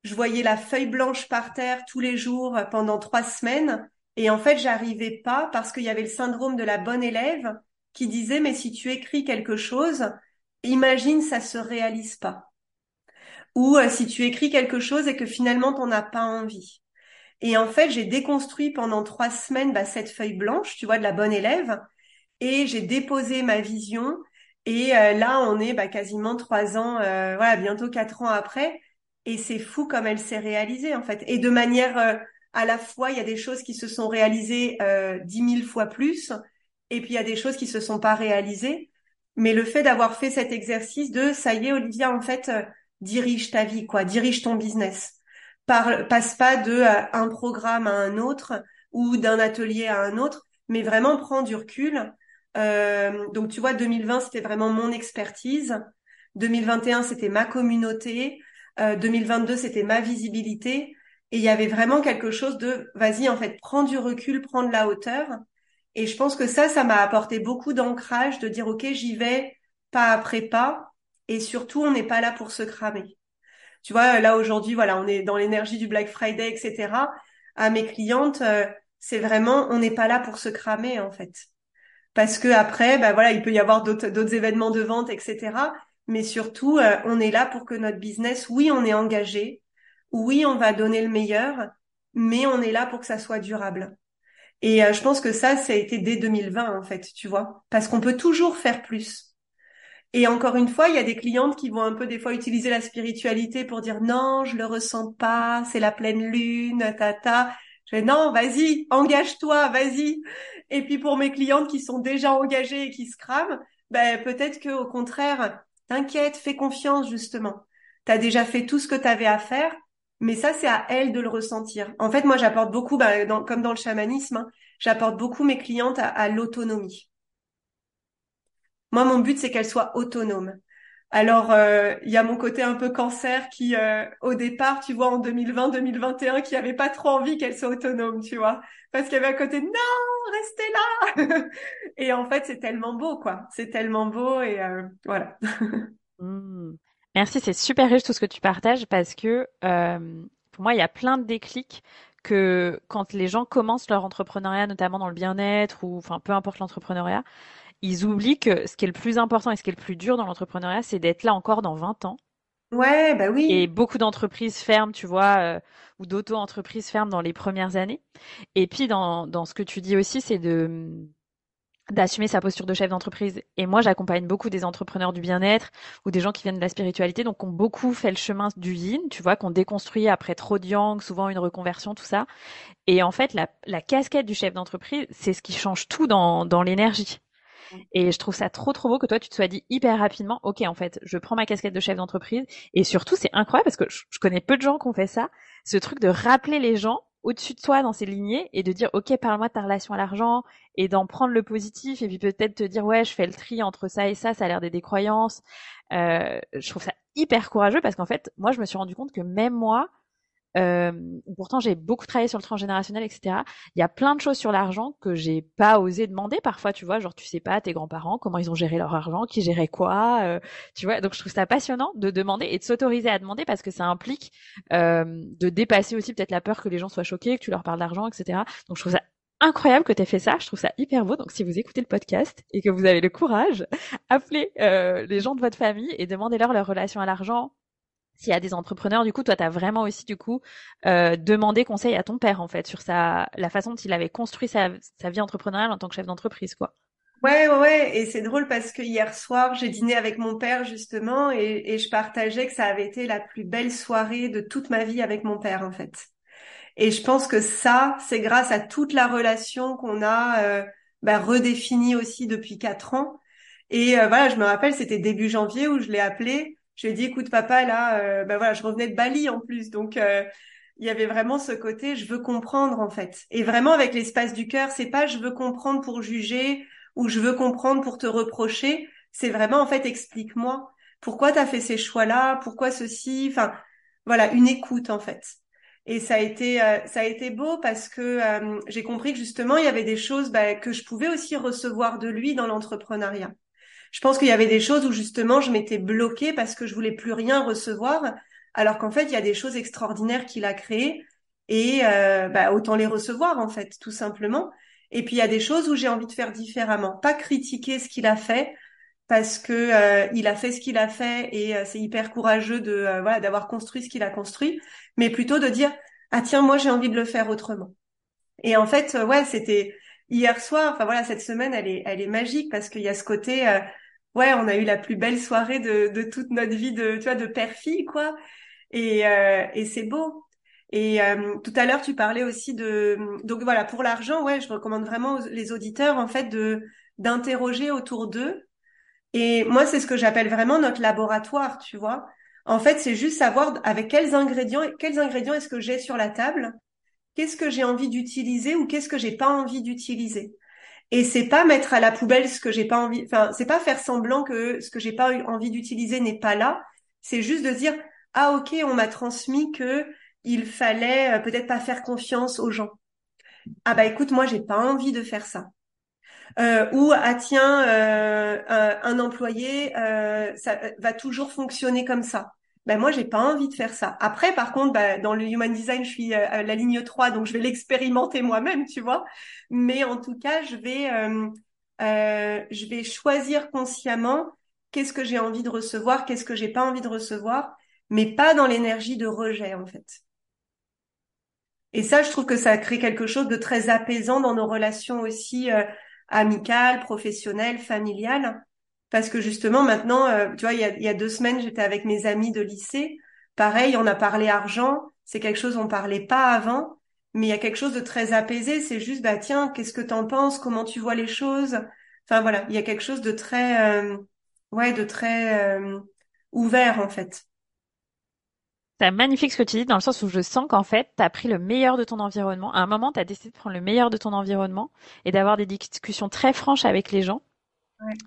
Je voyais la feuille blanche par terre tous les jours pendant trois semaines. Et en fait, j'arrivais pas parce qu'il y avait le syndrome de la bonne élève qui disait mais si tu écris quelque chose, imagine ça se réalise pas. Ou euh, si tu écris quelque chose et que finalement t'en as pas envie. Et en fait, j'ai déconstruit pendant trois semaines bah, cette feuille blanche, tu vois, de la bonne élève, et j'ai déposé ma vision. Et euh, là, on est bah, quasiment trois ans, euh, voilà, bientôt quatre ans après. Et c'est fou comme elle s'est réalisée en fait. Et de manière à la fois, il y a des choses qui se sont réalisées dix mille fois plus, et puis il y a des choses qui se sont pas réalisées. Mais le fait d'avoir fait cet exercice de ça y est, Olivia, en fait, euh, dirige ta vie, quoi, dirige ton business. Par, passe pas de euh, un programme à un autre ou d'un atelier à un autre, mais vraiment prends du recul. Euh, donc tu vois, 2020 c'était vraiment mon expertise. 2021 c'était ma communauté. 2022 c'était ma visibilité. Et il y avait vraiment quelque chose de, vas-y, en fait, prends du recul, prends de la hauteur. Et je pense que ça, ça m'a apporté beaucoup d'ancrage de dire, OK, j'y vais pas après pas. Et surtout, on n'est pas là pour se cramer. Tu vois, là aujourd'hui, voilà, on est dans l'énergie du Black Friday, etc. À mes clientes, euh, c'est vraiment, on n'est pas là pour se cramer en fait, parce que après, ben voilà, il peut y avoir d'autres événements de vente, etc. Mais surtout, euh, on est là pour que notre business, oui, on est engagé, oui, on va donner le meilleur, mais on est là pour que ça soit durable. Et euh, je pense que ça, ça a été dès 2020 en fait, tu vois, parce qu'on peut toujours faire plus. Et encore une fois, il y a des clientes qui vont un peu des fois utiliser la spiritualité pour dire non, je le ressens pas, c'est la pleine lune, tata. Je dis non, vas-y, engage-toi, vas-y. Et puis pour mes clientes qui sont déjà engagées et qui se crament, ben peut-être que au contraire, t'inquiète, fais confiance justement. T'as déjà fait tout ce que t'avais à faire mais ça, c'est à elle de le ressentir. En fait, moi, j'apporte beaucoup, bah, comme dans le chamanisme, hein, j'apporte beaucoup mes clientes à, l'autonomie. Moi, mon but, c'est qu'elles soient autonomes. Alors, euh, il y a mon côté un peu cancer qui, euh, au départ, tu vois, en 2020-2021, qui avait pas trop envie qu'elles soient autonomes, tu vois, parce qu'il y avait un côté non, restez là. et en fait, c'est tellement beau, quoi. C'est tellement beau et euh, voilà. Mmh. Merci, c'est super riche tout ce que tu partages parce que pour moi, il y a plein de déclics que quand les gens commencent leur entrepreneuriat, notamment dans le bien-être ou enfin peu importe l'entrepreneuriat, ils oublient que ce qui est le plus important et ce qui est le plus dur dans l'entrepreneuriat, c'est d'être là encore dans 20 ans. Ouais, bah oui. Et beaucoup d'entreprises ferment, tu vois, euh, ou d'auto-entreprises ferment dans les premières années. Et puis dans, dans ce que tu dis aussi, c'est de d'assumer sa posture de chef d'entreprise. Et moi, j'accompagne beaucoup des entrepreneurs du bien-être ou des gens qui viennent de la spiritualité, donc qui ont beaucoup fait le chemin du yin, tu vois, qu'on déconstruit après trop de yang, souvent une reconversion, tout ça. Et en fait, la, la casquette du chef d'entreprise, c'est ce qui change tout dans, dans l'énergie. Et je trouve ça trop trop beau que toi tu te sois dit hyper rapidement, ok en fait, je prends ma casquette de chef d'entreprise. Et surtout c'est incroyable parce que je, je connais peu de gens qui ont fait ça, ce truc de rappeler les gens au-dessus de toi dans ces lignées et de dire ok parle-moi de ta relation à l'argent et d'en prendre le positif et puis peut-être te dire ouais je fais le tri entre ça et ça ça a l'air des décroyances euh, je trouve ça hyper courageux parce qu'en fait moi je me suis rendu compte que même moi euh, pourtant j'ai beaucoup travaillé sur le transgénérationnel, etc. Il y a plein de choses sur l'argent que j'ai pas osé demander parfois, tu vois, genre tu sais pas tes grands-parents comment ils ont géré leur argent, qui gérait quoi, euh, tu vois. Donc je trouve ça passionnant de demander et de s'autoriser à demander parce que ça implique euh, de dépasser aussi peut-être la peur que les gens soient choqués, que tu leur parles d'argent, etc. Donc je trouve ça incroyable que tu aies fait ça. Je trouve ça hyper beau. Donc, si vous écoutez le podcast et que vous avez le courage, appelez euh, les gens de votre famille et demandez-leur leur relation à l'argent. S'il y a des entrepreneurs, du coup, toi, tu as vraiment aussi, du coup, euh, demandé conseil à ton père, en fait, sur sa, la façon dont il avait construit sa, sa vie entrepreneuriale en tant que chef d'entreprise, quoi. Ouais, ouais, et c'est drôle parce que hier soir, j'ai dîné avec mon père, justement, et, et je partageais que ça avait été la plus belle soirée de toute ma vie avec mon père, en fait. Et je pense que ça, c'est grâce à toute la relation qu'on a euh, bah, redéfinie aussi depuis quatre ans. Et euh, voilà, je me rappelle, c'était début janvier où je l'ai appelé. Je lui ai dit, écoute papa, là, bah, voilà, je revenais de Bali en plus, donc euh, il y avait vraiment ce côté, je veux comprendre en fait. Et vraiment avec l'espace du cœur, c'est pas je veux comprendre pour juger ou je veux comprendre pour te reprocher. C'est vraiment en fait, explique-moi pourquoi tu as fait ces choix-là, pourquoi ceci? Enfin, voilà, une écoute en fait. Et ça a été euh, ça a été beau parce que j'ai compris que justement il y avait des choses bah, que je pouvais aussi recevoir de lui dans l'entrepreneuriat. Je pense qu'il y avait des choses où justement je m'étais bloquée parce que je voulais plus rien recevoir, alors qu'en fait il y a des choses extraordinaires qu'il a créées et euh, bah, autant les recevoir en fait tout simplement. Et puis il y a des choses où j'ai envie de faire différemment, pas critiquer ce qu'il a fait parce que il a fait ce qu'il a fait et c'est hyper courageux de voilà d'avoir construit ce qu'il a construit mais plutôt de dire ah tiens moi j'ai envie de le faire autrement. Et en fait euh, ouais c'était hier soir. Enfin voilà cette semaine elle est elle est magique parce qu'il y a ce côté euh, ouais on a eu la plus belle soirée de toute notre vie de tu vois de père fille quoi et euh, et c'est beau. Et tout à l'heure, tu parlais aussi de donc voilà pour l'argent, ouais, je recommande vraiment les auditeurs en fait de d'interroger autour d'eux. Et moi, c'est ce que j'appelle vraiment notre laboratoire, tu vois. En fait, c'est juste savoir avec quels ingrédients, quels ingrédients est-ce que j'ai sur la table, qu'est-ce que j'ai envie d'utiliser ou qu'est-ce que j'ai pas envie d'utiliser? Et c'est pas mettre à la poubelle ce que j'ai pas envie, enfin, c'est pas faire semblant que ce que j'ai pas envie d'utiliser n'est pas là. C'est juste de dire, ah, ok, on m'a transmis que il fallait euh, peut-être pas faire confiance aux gens. Ah bah écoute, moi j'ai pas envie de faire ça. Euh, ou ah tiens, euh, un, employé, ça va toujours fonctionner comme ça ben moi j'ai pas envie de faire ça. Après par contre ben, dans le human design je suis euh, la ligne 3 donc je vais l'expérimenter moi-même, tu vois. Mais en tout cas, je vais euh, euh, je vais choisir consciemment qu'est-ce que j'ai envie de recevoir, qu'est-ce que j'ai pas envie de recevoir, mais pas dans l'énergie de rejet en fait. Et ça, je trouve que ça crée quelque chose de très apaisant dans nos relations aussi euh, amicales, professionnelles, familiales, parce que justement, maintenant, euh, tu vois, il y, a, deux semaines, j'étais avec mes amis de lycée. Pareil, on a parlé argent. C'est quelque chose on parlait pas avant, mais il y a quelque chose de très apaisé. C'est juste, bah tiens, qu'est-ce que t'en penses? Comment tu vois les choses? Enfin voilà, il y a quelque chose de très, euh, ouais, de très euh, ouvert en fait. C'est magnifique ce que tu dis dans le sens où je sens qu'en fait, tu as pris le meilleur de ton environnement. À un moment, tu as décidé de prendre le meilleur de ton environnement et d'avoir des discussions très franches avec les gens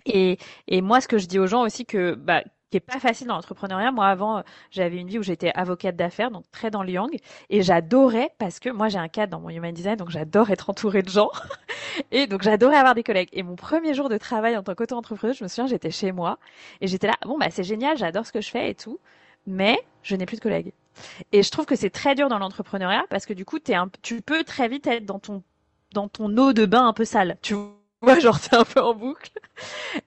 et, moi, ce que je dis aux gens aussi que bah, qui est pas facile dans l'entrepreneuriat. Moi, avant, j'avais une vie où j'étais avocate d'affaires, donc très dans le yang, et j'adorais parce que moi, j'ai un cadre dans mon human design, donc j'adore être entourée de gens, et donc j'adorais avoir des collègues. Et mon premier jour de travail en tant qu'auto-entrepreneuse, je me souviens, j'étais chez moi, et j'étais là, bon bah c'est génial, j'adore ce que je fais et tout, mais je n'ai plus de collègues. Et je trouve que c'est très dur dans l'entrepreneuriat parce que du coup, tu peux très vite être dans ton dans ton eau de bain un peu sale. genre c'est un peu en boucle.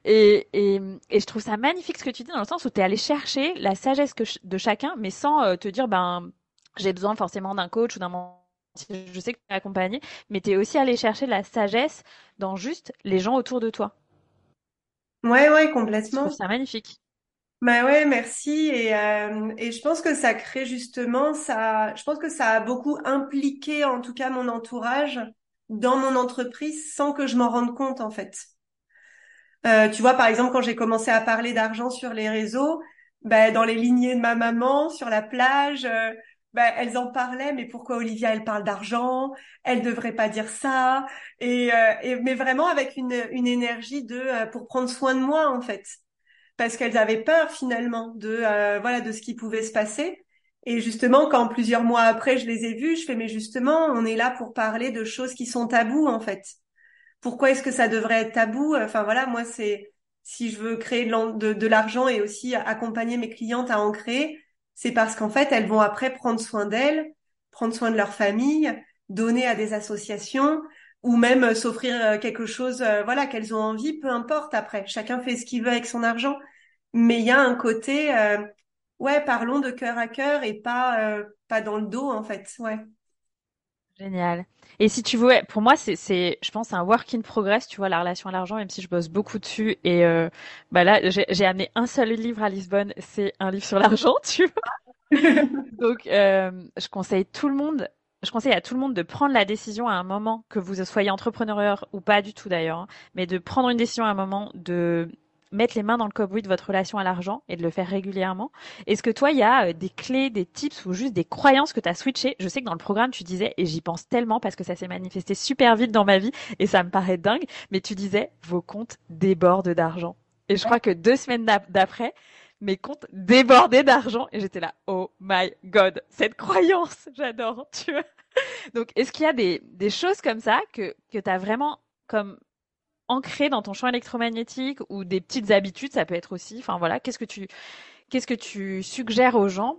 Et, et, et, je trouve ça magnifique ce que tu dis dans le sens où tu es allé chercher la sagesse que de chacun, mais sans euh, te dire, ben, j'ai besoin forcément d'un coach ou d'un je sais que tu es accompagné, mais tu es aussi allé chercher la sagesse dans juste les gens autour de toi. Ouais, ouais, complètement. Je trouve ça magnifique. Bah ouais, merci. Et, euh, et je pense que ça crée justement, ça, je pense que ça a beaucoup impliqué en tout cas mon entourage dans mon entreprise sans que je m'en rende compte en fait. Euh, tu vois, par exemple, quand j'ai commencé à parler d'argent sur les réseaux, ben, dans les lignées de ma maman, sur la plage, euh, ben, elles en parlaient, mais pourquoi Olivia, elle parle d'argent? Elle devrait pas dire ça. Et, euh, mais vraiment avec une, une énergie de euh, pour prendre soin de moi en fait, parce qu'elles avaient peur finalement de voilà de ce qui pouvait se passer. Et justement, quand plusieurs mois après, je les ai vus, je fais, mais justement, on est là pour parler de choses qui sont tabous, en fait. Pourquoi est-ce que ça devrait être tabou? Enfin voilà, moi, c'est si je veux créer de, l'argent et aussi accompagner mes clientes à en créer, c'est parce qu'en fait, elles vont après prendre soin d'elles, prendre soin de leur famille, donner à des associations ou même s'offrir euh, quelque chose, euh, voilà, qu'elles ont envie, peu importe après. Chacun fait ce qu'il veut avec son argent. Mais il y a un côté, euh, ouais, parlons de cœur à cœur et pas, pas dans le dos, en fait, ouais. Génial. Et si tu veux, pour moi, c'est, je pense, un work in progress, tu vois, la relation à l'argent, même si je bosse beaucoup dessus. Et euh, bah là, j'ai, j'ai amené un seul livre à Lisbonne, c'est un livre sur l'argent, tu vois. Donc, euh, je conseille tout le monde, je conseille à tout le monde de prendre la décision à un moment, que vous soyez entrepreneur ou pas du tout d'ailleurs, hein, mais de prendre une décision à un moment de mettre les mains dans le cambouis de votre relation à l'argent et de le faire régulièrement. Est-ce que toi, il y a euh, des clés, des tips ou juste des croyances que tu as switchées? Je sais que dans le programme, tu disais, et j'y pense tellement parce que ça s'est manifesté super vite dans ma vie et ça me paraît dingue, mais tu disais, vos comptes débordent d'argent. Et je crois que deux semaines d'après, mes comptes débordaient d'argent et j'étais là, oh my god, cette croyance, j'adore, tu vois. Donc, est-ce qu'il y a des, des choses comme ça que, que tu as vraiment comme ancré dans ton champ électromagnétique ou des petites habitudes, ça peut être aussi. Enfin voilà, qu'est-ce que tu qu'est-ce que tu suggères aux gens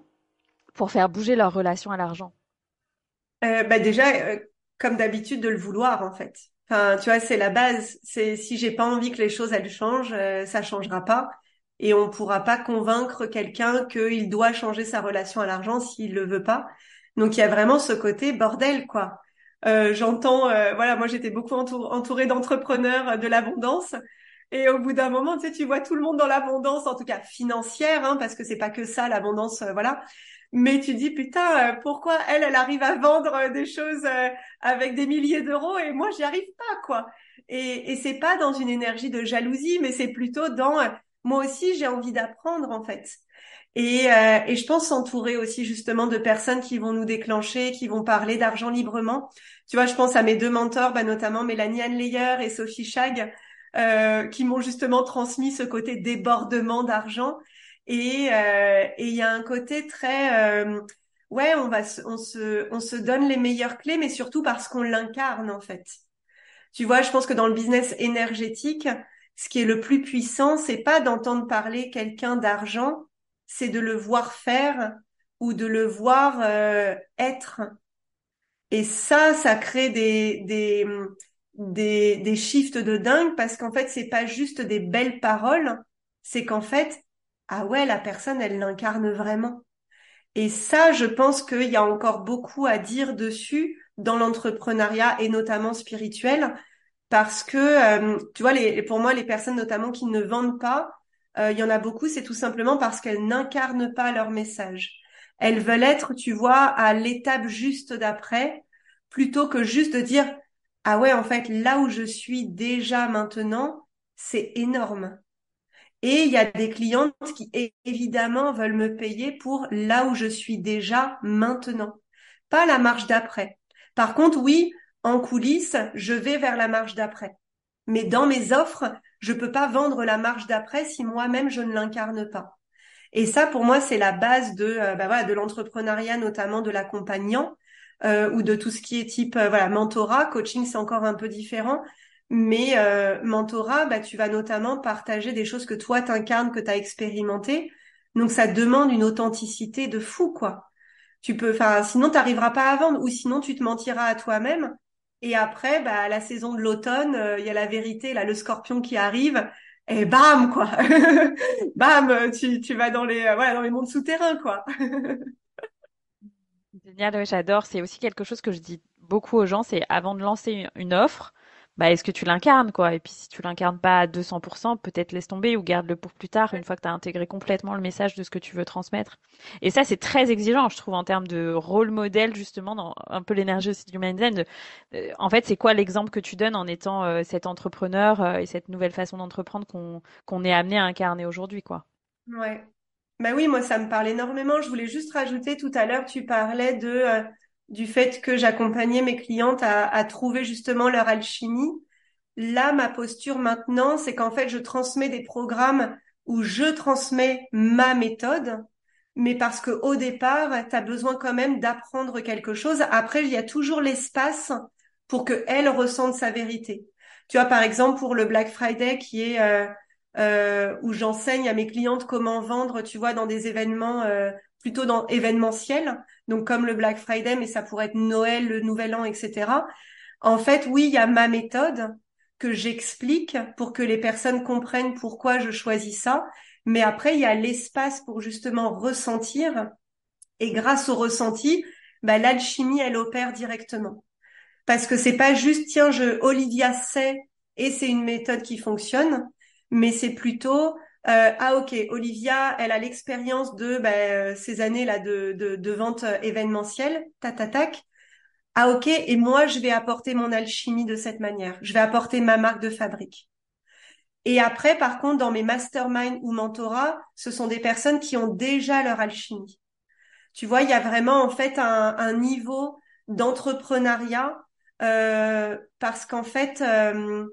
pour faire bouger leur relation à l'argent? Euh, bah déjà, euh, comme d'habitude, de le vouloir en fait. Enfin, tu vois, c'est la base. C'est si j'ai pas envie que les choses elles changent, euh, ça changera pas. Et on pourra pas convaincre quelqu'un qu'il doit changer sa relation à l'argent s'il le veut pas. Donc il y a vraiment ce côté bordel quoi. Euh, j'entends, euh, voilà, moi j'étais beaucoup entourée d'entrepreneurs euh, de l'abondance. Et au bout d'un moment, tu sais, tu vois tout le monde dans l'abondance, en tout cas financière, hein, parce que c'est pas que ça l'abondance, voilà. Mais tu dis putain, pourquoi elle, elle arrive à vendre des choses avec des milliers d'euros et moi j'y arrive pas, quoi. Et, et c'est pas dans une énergie de jalousie, mais c'est plutôt dans moi aussi j'ai envie d'apprendre en fait. Et, euh, et, je pense s'entourer aussi justement de personnes qui vont nous déclencher, qui vont parler d'argent librement. Tu vois, je pense à mes deux mentors, bah, notamment Mélanie Anne et Sophie Chag, euh, qui m'ont justement transmis ce côté débordement d'argent. Et euh, il y a un côté très, euh, ouais, on va, on se, on se donne les meilleures clés, mais surtout parce qu'on l'incarne en fait. Tu vois, je pense que dans le business énergétique, ce qui est le plus puissant, c'est pas d'entendre parler quelqu'un d'argent, c'est de le voir faire ou de le voir euh, être. Et ça, ça crée des, des, des, des shifts de dingue parce qu'en fait, c'est pas juste des belles paroles, c'est qu'en fait, ah ouais, la personne, elle l'incarne vraiment. Et ça, je pense qu'il y a encore beaucoup à dire dessus dans l'entrepreneuriat et notamment spirituel parce que, euh, tu vois, les, pour moi, les personnes notamment qui ne vendent pas, euh, il y en a beaucoup, c'est tout simplement parce qu'elles n'incarnent pas leur message. Elles veulent être, tu vois, à l'étape juste d'après, plutôt que juste de dire, ah ouais, en fait, là où je suis déjà maintenant, c'est énorme. Et il y a des clientes qui, évidemment, veulent me payer pour là où je suis déjà maintenant, pas la marche d'après. Par contre, oui, en coulisses, je vais vers la marche d'après. Mais dans mes offres, je peux pas vendre la marche d'après si moi-même je ne l'incarne pas. Et ça, pour moi, c'est la base de, euh, bah l'entrepreneuriat, notamment de l'accompagnant euh, ou de tout ce qui est type euh, mentorat. Coaching, c'est encore un peu différent. Mais mentorat, bah, tu vas notamment partager des choses que toi t'incarnes, que tu as expérimenté. Donc ça demande une authenticité de fou, quoi. Tu peux, enfin, sinon t'arriveras pas à vendre, ou sinon tu te mentiras à toi-même et après, bah, la saison de l'automne, euh, il y a la vérité, là, le scorpion qui arrive, et bam, quoi. bam, tu, tu vas dans les, euh, dans mondes souterrains, quoi. Génial, j'adore. C'est aussi quelque chose que je dis beaucoup aux gens, c'est avant de lancer une offre, bah, est-ce que tu l'incarnes, quoi? Et puis si tu l'incarnes pas à 200%, peut-être laisse tomber ou garde-le pour plus tard, une fois que tu as intégré complètement le message de ce que tu veux transmettre. Et ça, c'est très exigeant, je trouve, en termes de rôle modèle, justement, dans un peu l'énergie aussi du design. Euh, en fait, c'est quoi l'exemple que tu donnes en étant euh, cet entrepreneur euh, et cette nouvelle façon d'entreprendre qu'on qu'on est amené à incarner aujourd'hui, quoi? Ouais. Bah oui, moi, ça me parle énormément. Je voulais juste rajouter tout à l'heure, tu parlais de du fait que j'accompagnais mes clientes à, trouver justement leur alchimie. Là, ma posture maintenant, c'est qu'en fait, je transmets des programmes où je transmets ma méthode. mais parce que au départ, tu as besoin quand même d'apprendre quelque chose. Après, il y a toujours l'espace pour que elle ressente sa vérité. Tu vois, par exemple, pour le Black Friday qui est euh, euh, où j'enseigne à mes clientes comment vendre, tu vois, dans des événements euh, plutôt dans événementiels, donc comme le Black Friday, mais ça pourrait être Noël, le Nouvel An, etc. En fait, oui, il y a ma méthode que j'explique pour que les personnes comprennent pourquoi je choisis ça. Mais après, il y a l'espace pour justement ressentir. Et grâce au ressenti, bah, l'alchimie, elle opère directement. Parce que c'est pas juste, tiens, je, Olivia sait et c'est une méthode qui fonctionne, mais c'est plutôt, euh, ah ok, Olivia, elle a l'expérience de bah, ces années-là de, de, de, vente événementielle, tac, Ah ok, et moi, je vais apporter mon alchimie de cette manière. Je vais apporter ma marque de fabrique. Et après, par contre, dans mes masterminds ou mentorats, ce sont des personnes qui ont déjà leur alchimie. Tu vois, il y a vraiment en fait un, niveau d'entrepreneuriat euh, parce qu'en fait, euh,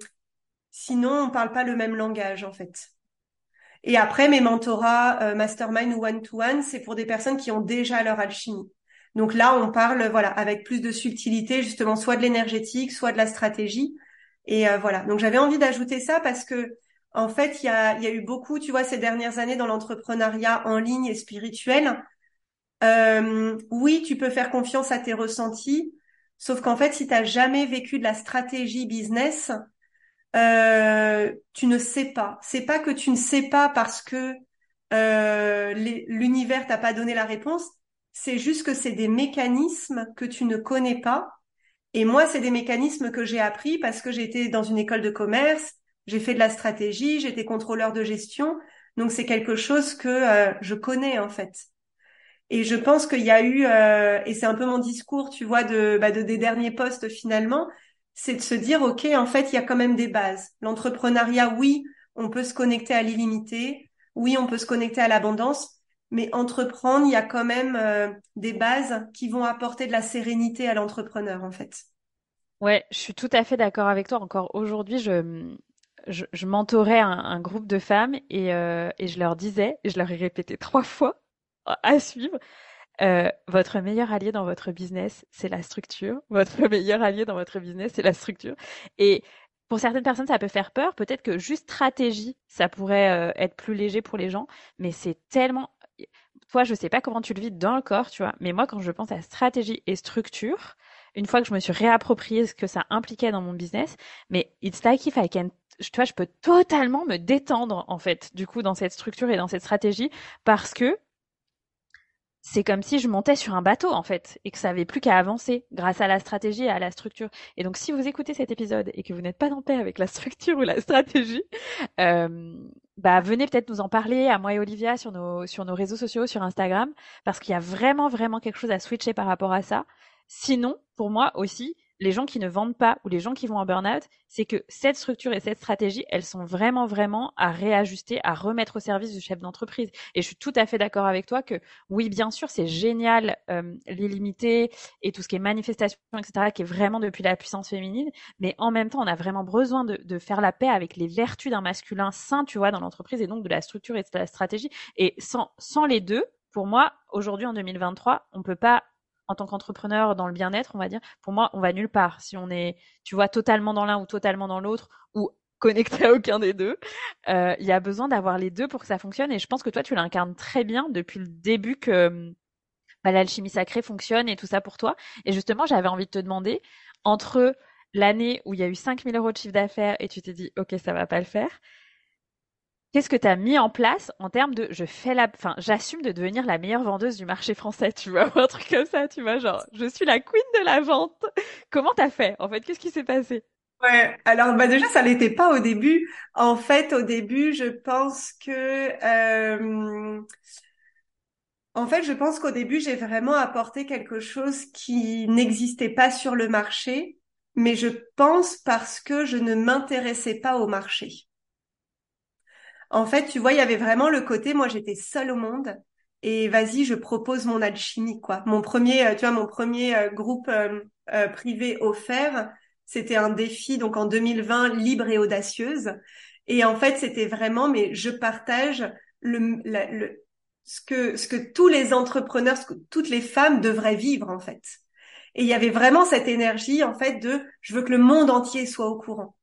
sinon, on parle pas le même langage en fait. Et après, mes mentorats, euh, mastermind ou one-to-one, c'est pour des personnes qui ont déjà leur alchimie. Donc là, on parle, voilà, avec plus de subtilité, justement, soit de l'énergétique, soit de la stratégie. Et euh, voilà. Donc j'avais envie d'ajouter ça parce que en fait, il y a, y a eu beaucoup, tu vois, ces dernières années dans l'entrepreneuriat en ligne et spirituel. Euh, oui, tu peux faire confiance à tes ressentis, sauf qu'en fait, si tu n'as jamais vécu de la stratégie business, euh, tu ne sais pas. C'est pas que tu ne sais pas parce que euh, l'univers t'a pas donné la réponse. C'est juste que c'est des mécanismes que tu ne connais pas et moi, c'est des mécanismes que j'ai appris parce que j'étais dans une école de commerce, j'ai fait de la stratégie, j'étais contrôleur de gestion. Donc c'est quelque chose que euh, je connais en fait. Et je pense qu'il y a eu, euh, et c'est un peu mon discours, tu vois, de, bah, de des derniers postes finalement, c'est de se dire, ok, en fait, il y a quand même des bases. L'entrepreneuriat, oui, on peut se connecter à l'illimité, oui, on peut se connecter à l'abondance, mais entreprendre, il y a quand même euh, des bases qui vont apporter de la sérénité à l'entrepreneur, en fait. Ouais, je suis tout à fait d'accord avec toi. Encore aujourd'hui, je, je, mentorais un, groupe de femmes et, euh, et je leur disais, et je leur ai répété trois fois à suivre, euh, votre meilleur allié dans votre business, c'est la structure. Votre meilleur allié dans votre business, c'est la structure. Et pour certaines personnes, ça peut faire peur. Peut-être que juste stratégie, ça pourrait être plus léger pour les gens, mais c'est tellement toi, je sais pas comment tu le vis dans le corps, tu vois, mais moi, quand je pense à stratégie et structure, une fois que je me suis réapproprié ce que ça impliquait dans mon business, mais it's like if I can, tu vois, je peux totalement me détendre, en fait, du coup, dans cette structure et dans cette stratégie, parce que c'est comme si je montais sur un bateau en fait et que ça avait plus qu'à avancer grâce à la stratégie et à la structure. Et donc si vous écoutez cet épisode et que vous n'êtes pas en paix avec la structure ou la stratégie, euh, bah venez peut-être nous en parler à moi et Olivia sur nos sur nos réseaux sociaux, sur Instagram, parce qu'il y a vraiment vraiment quelque chose à switcher par rapport à ça. Sinon, pour moi aussi, les gens qui ne vendent pas ou les gens qui vont en burn-out, c'est que cette structure et cette stratégie, elles sont vraiment, vraiment à réajuster, à remettre au service du chef d'entreprise. Et je suis tout à fait d'accord avec toi que oui, bien sûr, c'est génial euh, l'illimité et tout ce qui est manifestation, etc., qui est vraiment depuis la puissance féminine. Mais en même temps, on a vraiment besoin de, de faire la paix avec les vertus d'un masculin sain, tu vois, dans l'entreprise et donc de la structure et de la stratégie. Et sans, sans les deux, pour moi, aujourd'hui en 2023, on peut pas en tant qu'entrepreneur dans le bien-être, on va dire, pour moi, on va nulle part. Si on est, tu vois, totalement dans l'un ou totalement dans l'autre, ou connecté à aucun des deux, euh, il y a besoin d'avoir les deux pour que ça fonctionne. Et je pense que toi, tu l'incarnes très bien depuis le début que bah, l'alchimie sacrée fonctionne et tout ça pour toi. Et justement, j'avais envie de te demander, entre l'année où il y a eu 5000 euros de chiffre d'affaires et tu t'es dit, OK, ça va pas le faire, Qu'est-ce que tu as mis en place en termes de je fais la enfin j'assume de devenir la meilleure vendeuse du marché français, tu vois, un truc comme ça, tu vois, genre je suis la queen de la vente. Comment t'as fait En fait, qu'est-ce qui s'est passé? Ouais, alors bah déjà ça l'était pas au début. En fait, au début, je pense que euh... en fait, je pense qu'au début, j'ai vraiment apporté quelque chose qui n'existait pas sur le marché, mais je pense parce que je ne m'intéressais pas au marché. En fait, tu vois, il y avait vraiment le côté, moi, j'étais seule au monde. Et vas-y, je propose mon alchimie, quoi. Mon premier, euh, tu vois, mon premier euh, groupe euh, privé offert, c'était un défi, donc en 2020, libre et audacieuse. Et en fait, c'était vraiment, mais je partage le, ce que ce que tous les entrepreneurs, toutes les femmes devraient vivre en fait. Et il y avait vraiment cette énergie en fait de je veux que le monde entier soit au courant.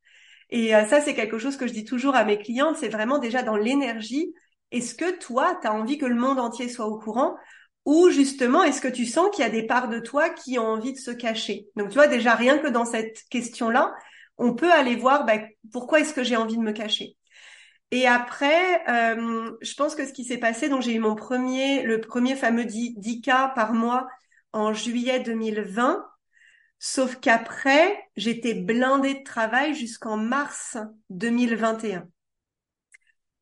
Et euh, ça c'est quelque chose que je dis toujours à mes clientes, c'est vraiment déjà dans l'énergie. Est-ce que toi, tu as envie que le monde entier soit au courant? Ou justement est-ce que tu sens qu'il y a des parts de toi qui ont envie de se cacher? Donc tu vois déjà rien que dans cette question-là, on peut aller voir bah, pourquoi est-ce que j'ai envie de me cacher? Et après, euh, je pense que ce qui s'est passé, donc j'ai eu mon premier, le premier fameux 10, cas par mois en juillet 2020. Sauf qu'après, j'étais blindée de travail jusqu'en mars 2021.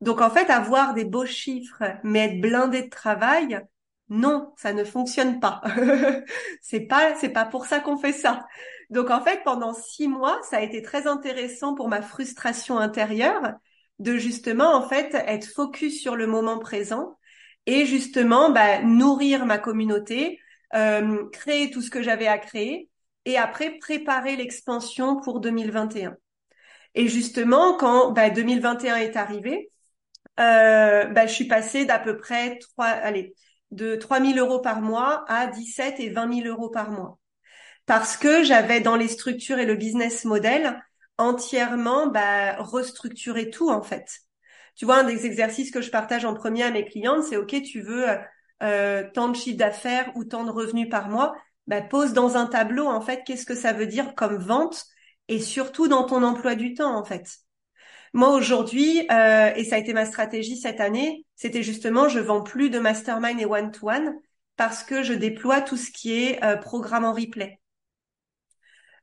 Donc en fait, avoir des beaux chiffres, mais être blindée de travail, non, ça ne fonctionne pas. c'est pas, c'est pas pour ça qu'on fait ça. Donc en fait, pendant six mois, ça a été très intéressant pour ma frustration intérieure de justement en fait être focus sur le moment présent et justement bah, nourrir ma communauté, euh, créer tout ce que j'avais à créer et après préparer l'expansion pour 2021. Et justement, quand bah, 2021 est arrivé, euh, bah, je suis passée d'à peu près trois, allez, de 3 000 euros par mois à 17 et 20 000 euros par mois. Parce que j'avais dans les structures et le business model entièrement bah, restructurer tout en fait. Tu vois, un des exercices que je partage en premier à mes clientes, c'est OK, tu veux euh, tant de chiffre d'affaires ou tant de revenus par mois, bah, pose dans un tableau en fait qu'est-ce que ça veut dire comme vente et surtout dans ton emploi du temps en fait. Moi aujourd'hui, euh, et ça a été ma stratégie cette année, c'était justement je vends plus de mastermind et one-to-one parce que je déploie tout ce qui est euh, programme en replay.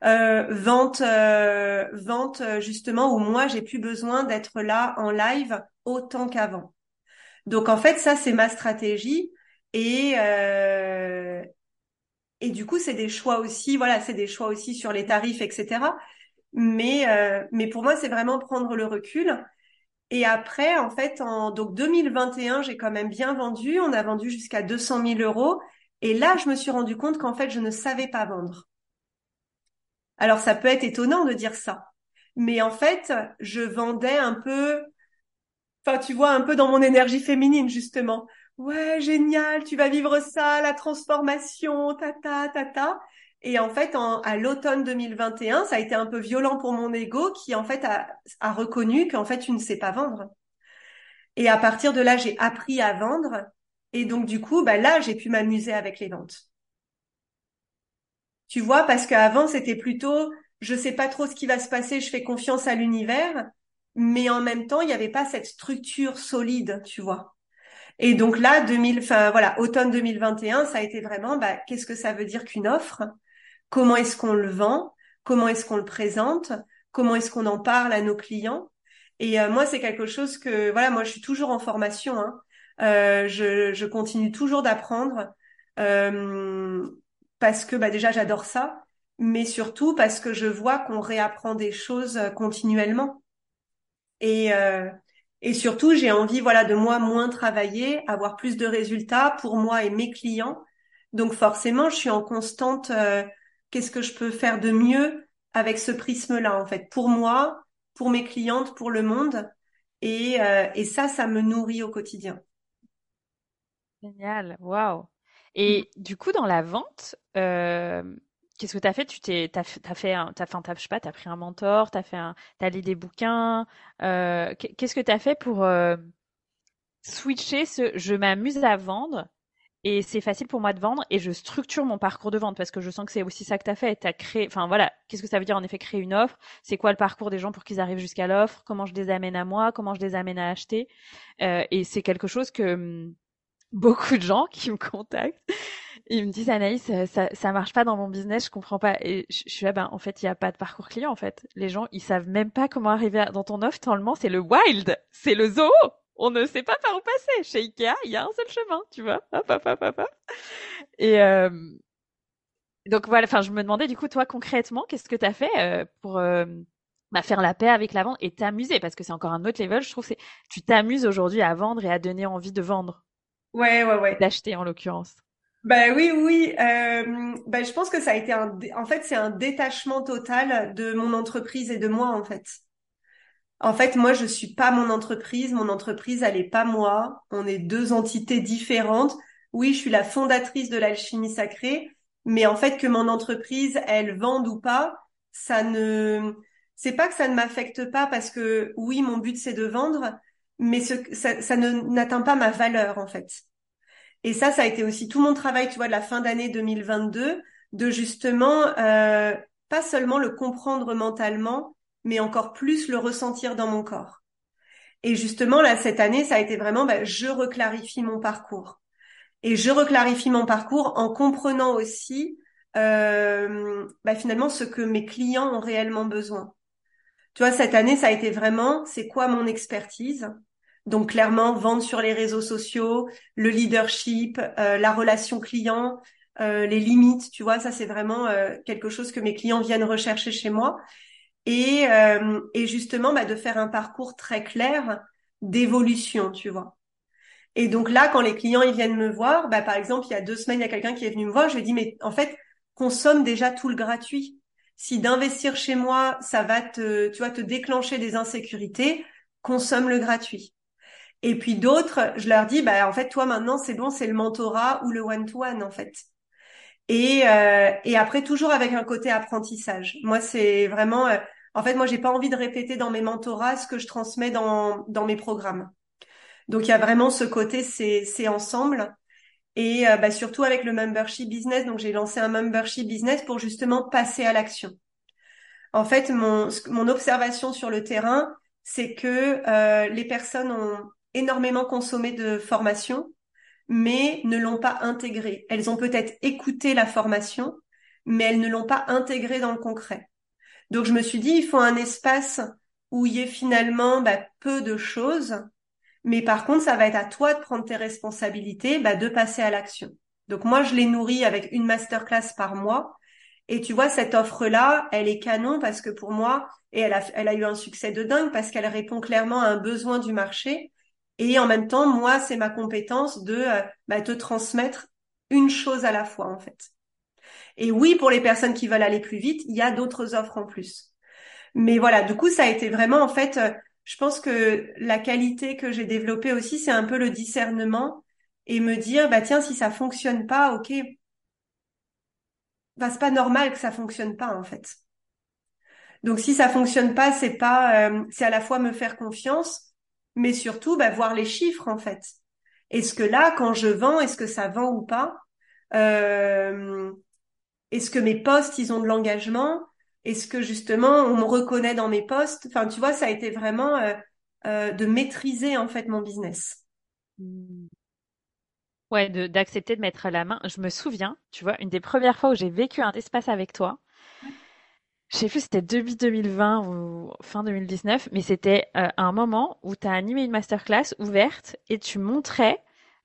Euh, vente, euh, vente justement où moi j'ai plus besoin d'être là en live autant qu'avant. Donc en fait ça c'est ma stratégie et et du coup c'est des choix aussi voilà c'est des choix aussi sur les tarifs etc. Mais mais pour moi c'est vraiment prendre le recul. Et après, en fait, en donc 2021, j'ai quand même bien vendu. On a vendu jusqu'à 200 000 euros. Et là, je me suis rendu compte qu'en fait, je ne savais pas vendre. Alors ça peut être étonnant de dire ça, mais en fait, je vendais un peu, enfin tu vois, un peu dans mon énergie féminine justement. Ouais, génial, tu vas vivre ça, la transformation, tata, tata. Et en fait, à l'automne 2021, ça a été un peu violent pour mon ego qui en fait a, a reconnu qu'en fait tu ne sais pas vendre. Et à partir de là, j'ai appris à vendre. Et donc du coup, bah là, j'ai pu m'amuser avec les ventes. Tu vois, parce qu'avant, c'était plutôt, je sais pas trop ce qui va se passer, je fais confiance à l'univers, mais en même temps, il n'y avait pas cette structure solide, tu vois. Et donc là, 2000, enfin voilà, automne 2021, ça a été vraiment, bah, qu'est-ce que ça veut dire qu'une offre? Comment est-ce qu'on le vend? Comment est-ce qu'on le présente? Comment est-ce qu'on en parle à nos clients? Et euh, moi, c'est quelque chose que, voilà, moi, je suis toujours en formation. Hein. Euh, je, je, continue toujours d'apprendre. Euh, parce que bah, déjà j'adore ça, mais surtout parce que je vois qu'on réapprend des choses euh, continuellement. Et, euh, et surtout, j'ai envie voilà de moi moins travailler, avoir plus de résultats pour moi et mes clients. Donc forcément, je suis en constante euh, qu'est-ce que je peux faire de mieux avec ce prisme-là en fait pour moi, pour mes clientes, pour le monde. Et, et ça, ça me nourrit au quotidien. Génial, waouh. Et du coup, dans la vente, euh, qu'est-ce que tu as fait? Tu t'es, t'as, as fait, un, t'as, je sais pas, t'as pris un mentor, t'as fait un, t'as lu des bouquins. Euh, qu'est-ce que tu as fait pour euh, switcher ce je m'amuse à vendre et c'est facile pour moi de vendre et je structure mon parcours de vente parce que je sens que c'est aussi ça que tu as fait. Tu as créé, enfin voilà, qu'est-ce que ça veut dire en effet créer une offre? C'est quoi le parcours des gens pour qu'ils arrivent jusqu'à l'offre? Comment je les amène à moi? Comment je les amène à acheter? Et c'est quelque chose que hum, beaucoup de gens qui me contactent. Ils me disent Anaïs, ça, ça marche pas dans mon business, je comprends pas. Et je, suis là, ben en fait, il y a pas de parcours client en fait. Les gens, ils savent même pas comment arriver dans ton offre. Tellement c'est le wild, c'est le zoo. On ne sait pas par où passer. Chez Ikea, il y a un seul chemin, tu vois. Hop, hop, hop, hop, Et euh... donc voilà. Enfin, je me demandais du coup, toi concrètement, qu'est-ce que tu as fait euh, pour euh, bah, faire la paix avec la vente et t'amuser? Parce que c'est encore un autre level. Je trouve c'est tu t'amuses aujourd'hui à vendre et à donner envie de vendre. Ouais, ouais, ouais. D'acheter en l'occurrence. Ben oui, oui. Euh, ben je pense que ça a été un, en fait, c'est un détachement total de mon entreprise et de moi, en fait. En fait, moi, je suis pas mon entreprise. Mon entreprise, elle est pas moi. On est deux entités différentes. Oui, je suis la fondatrice de l'alchimie sacrée, mais en fait, que mon entreprise, elle vende ou pas, ça ne, c'est pas que ça ne m'affecte pas parce que oui, mon but c'est de vendre, mais ce, ça, ça ne n'atteint pas ma valeur en fait. Et ça, ça a été aussi tout mon travail, tu vois, de la fin d'année 2022, de justement euh, pas seulement le comprendre mentalement, mais encore plus le ressentir dans mon corps. Et justement, là, cette année, ça a été vraiment, bah, je reclarifie mon parcours. Et je reclarifie mon parcours en comprenant aussi euh, bah, finalement ce que mes clients ont réellement besoin. Tu vois, cette année, ça a été vraiment, c'est quoi mon expertise? Donc clairement, vendre sur les réseaux sociaux, le leadership, euh, la relation client, euh, les limites, tu vois, ça c'est vraiment euh, quelque chose que mes clients viennent rechercher chez moi et, euh, et justement bah, de faire un parcours très clair d'évolution, tu vois. Et donc là, quand les clients ils viennent me voir, bah, par exemple, il y a deux semaines, il y a quelqu'un qui est venu me voir, je lui ai dit, mais en fait, consomme déjà tout le gratuit. Si d'investir chez moi, ça va te, tu vois, te déclencher des insécurités, consomme le gratuit. Et puis d'autres, je leur dis, bah en fait, toi maintenant, c'est bon, c'est le mentorat ou le one-to-one en fait. Et, euh, et après, toujours avec un côté apprentissage. Moi, c'est vraiment, euh, en fait, moi, j'ai pas envie de répéter dans mes mentorats ce que je transmets dans, dans mes programmes. Donc, il y a vraiment ce côté, c'est, c'est ensemble. Et euh, bah, surtout avec le membership business. Donc, j'ai lancé un membership business pour justement passer à l'action. En fait, mon, mon observation sur le terrain, c'est que euh, les personnes ont énormément consommé de formation, mais ne l'ont pas intégré. Elles ont peut-être écouté la formation, mais elles ne l'ont pas intégré dans le concret. Donc je me suis dit, il faut un espace où il y ait finalement bah, peu de choses, mais par contre, ça va être à toi de prendre tes responsabilités, bah, de passer à l'action. Donc moi, je les nourris avec une masterclass par mois. Et tu vois, cette offre-là, elle est canon parce que pour moi, et elle a, elle a eu un succès de dingue parce qu'elle répond clairement à un besoin du marché. Et en même temps, moi, c'est ma compétence de euh, bah, te transmettre une chose à la fois, en fait. Et oui, pour les personnes qui veulent aller plus vite, il y a d'autres offres en plus. Mais voilà, du coup, ça a été vraiment, en fait, euh, je pense que la qualité que j'ai développée aussi, c'est un peu le discernement et me dire, bah tiens, si ça fonctionne pas, ok, bah c'est pas normal que ça fonctionne pas, en fait. Donc si ça fonctionne pas, c'est pas, euh, c'est à la fois me faire confiance, mais surtout bah, voir les chiffres en fait. Est-ce que là, quand je vends, est-ce que ça vend ou pas? Euh, Est-ce que mes postes, ils ont de l'engagement? Est-ce que justement, on me reconnaît dans mes postes Enfin, tu vois, ça a été vraiment euh, euh, de maîtriser en fait mon business. Mmh. Ouais, d'accepter de, mettre à la main. Je me souviens, tu vois, une des premières fois où j'ai vécu un espace avec toi, je sais plus c'était début 2020 ou fin 2019, mais c'était euh, un moment où tu as animé une masterclass ouverte et tu montrais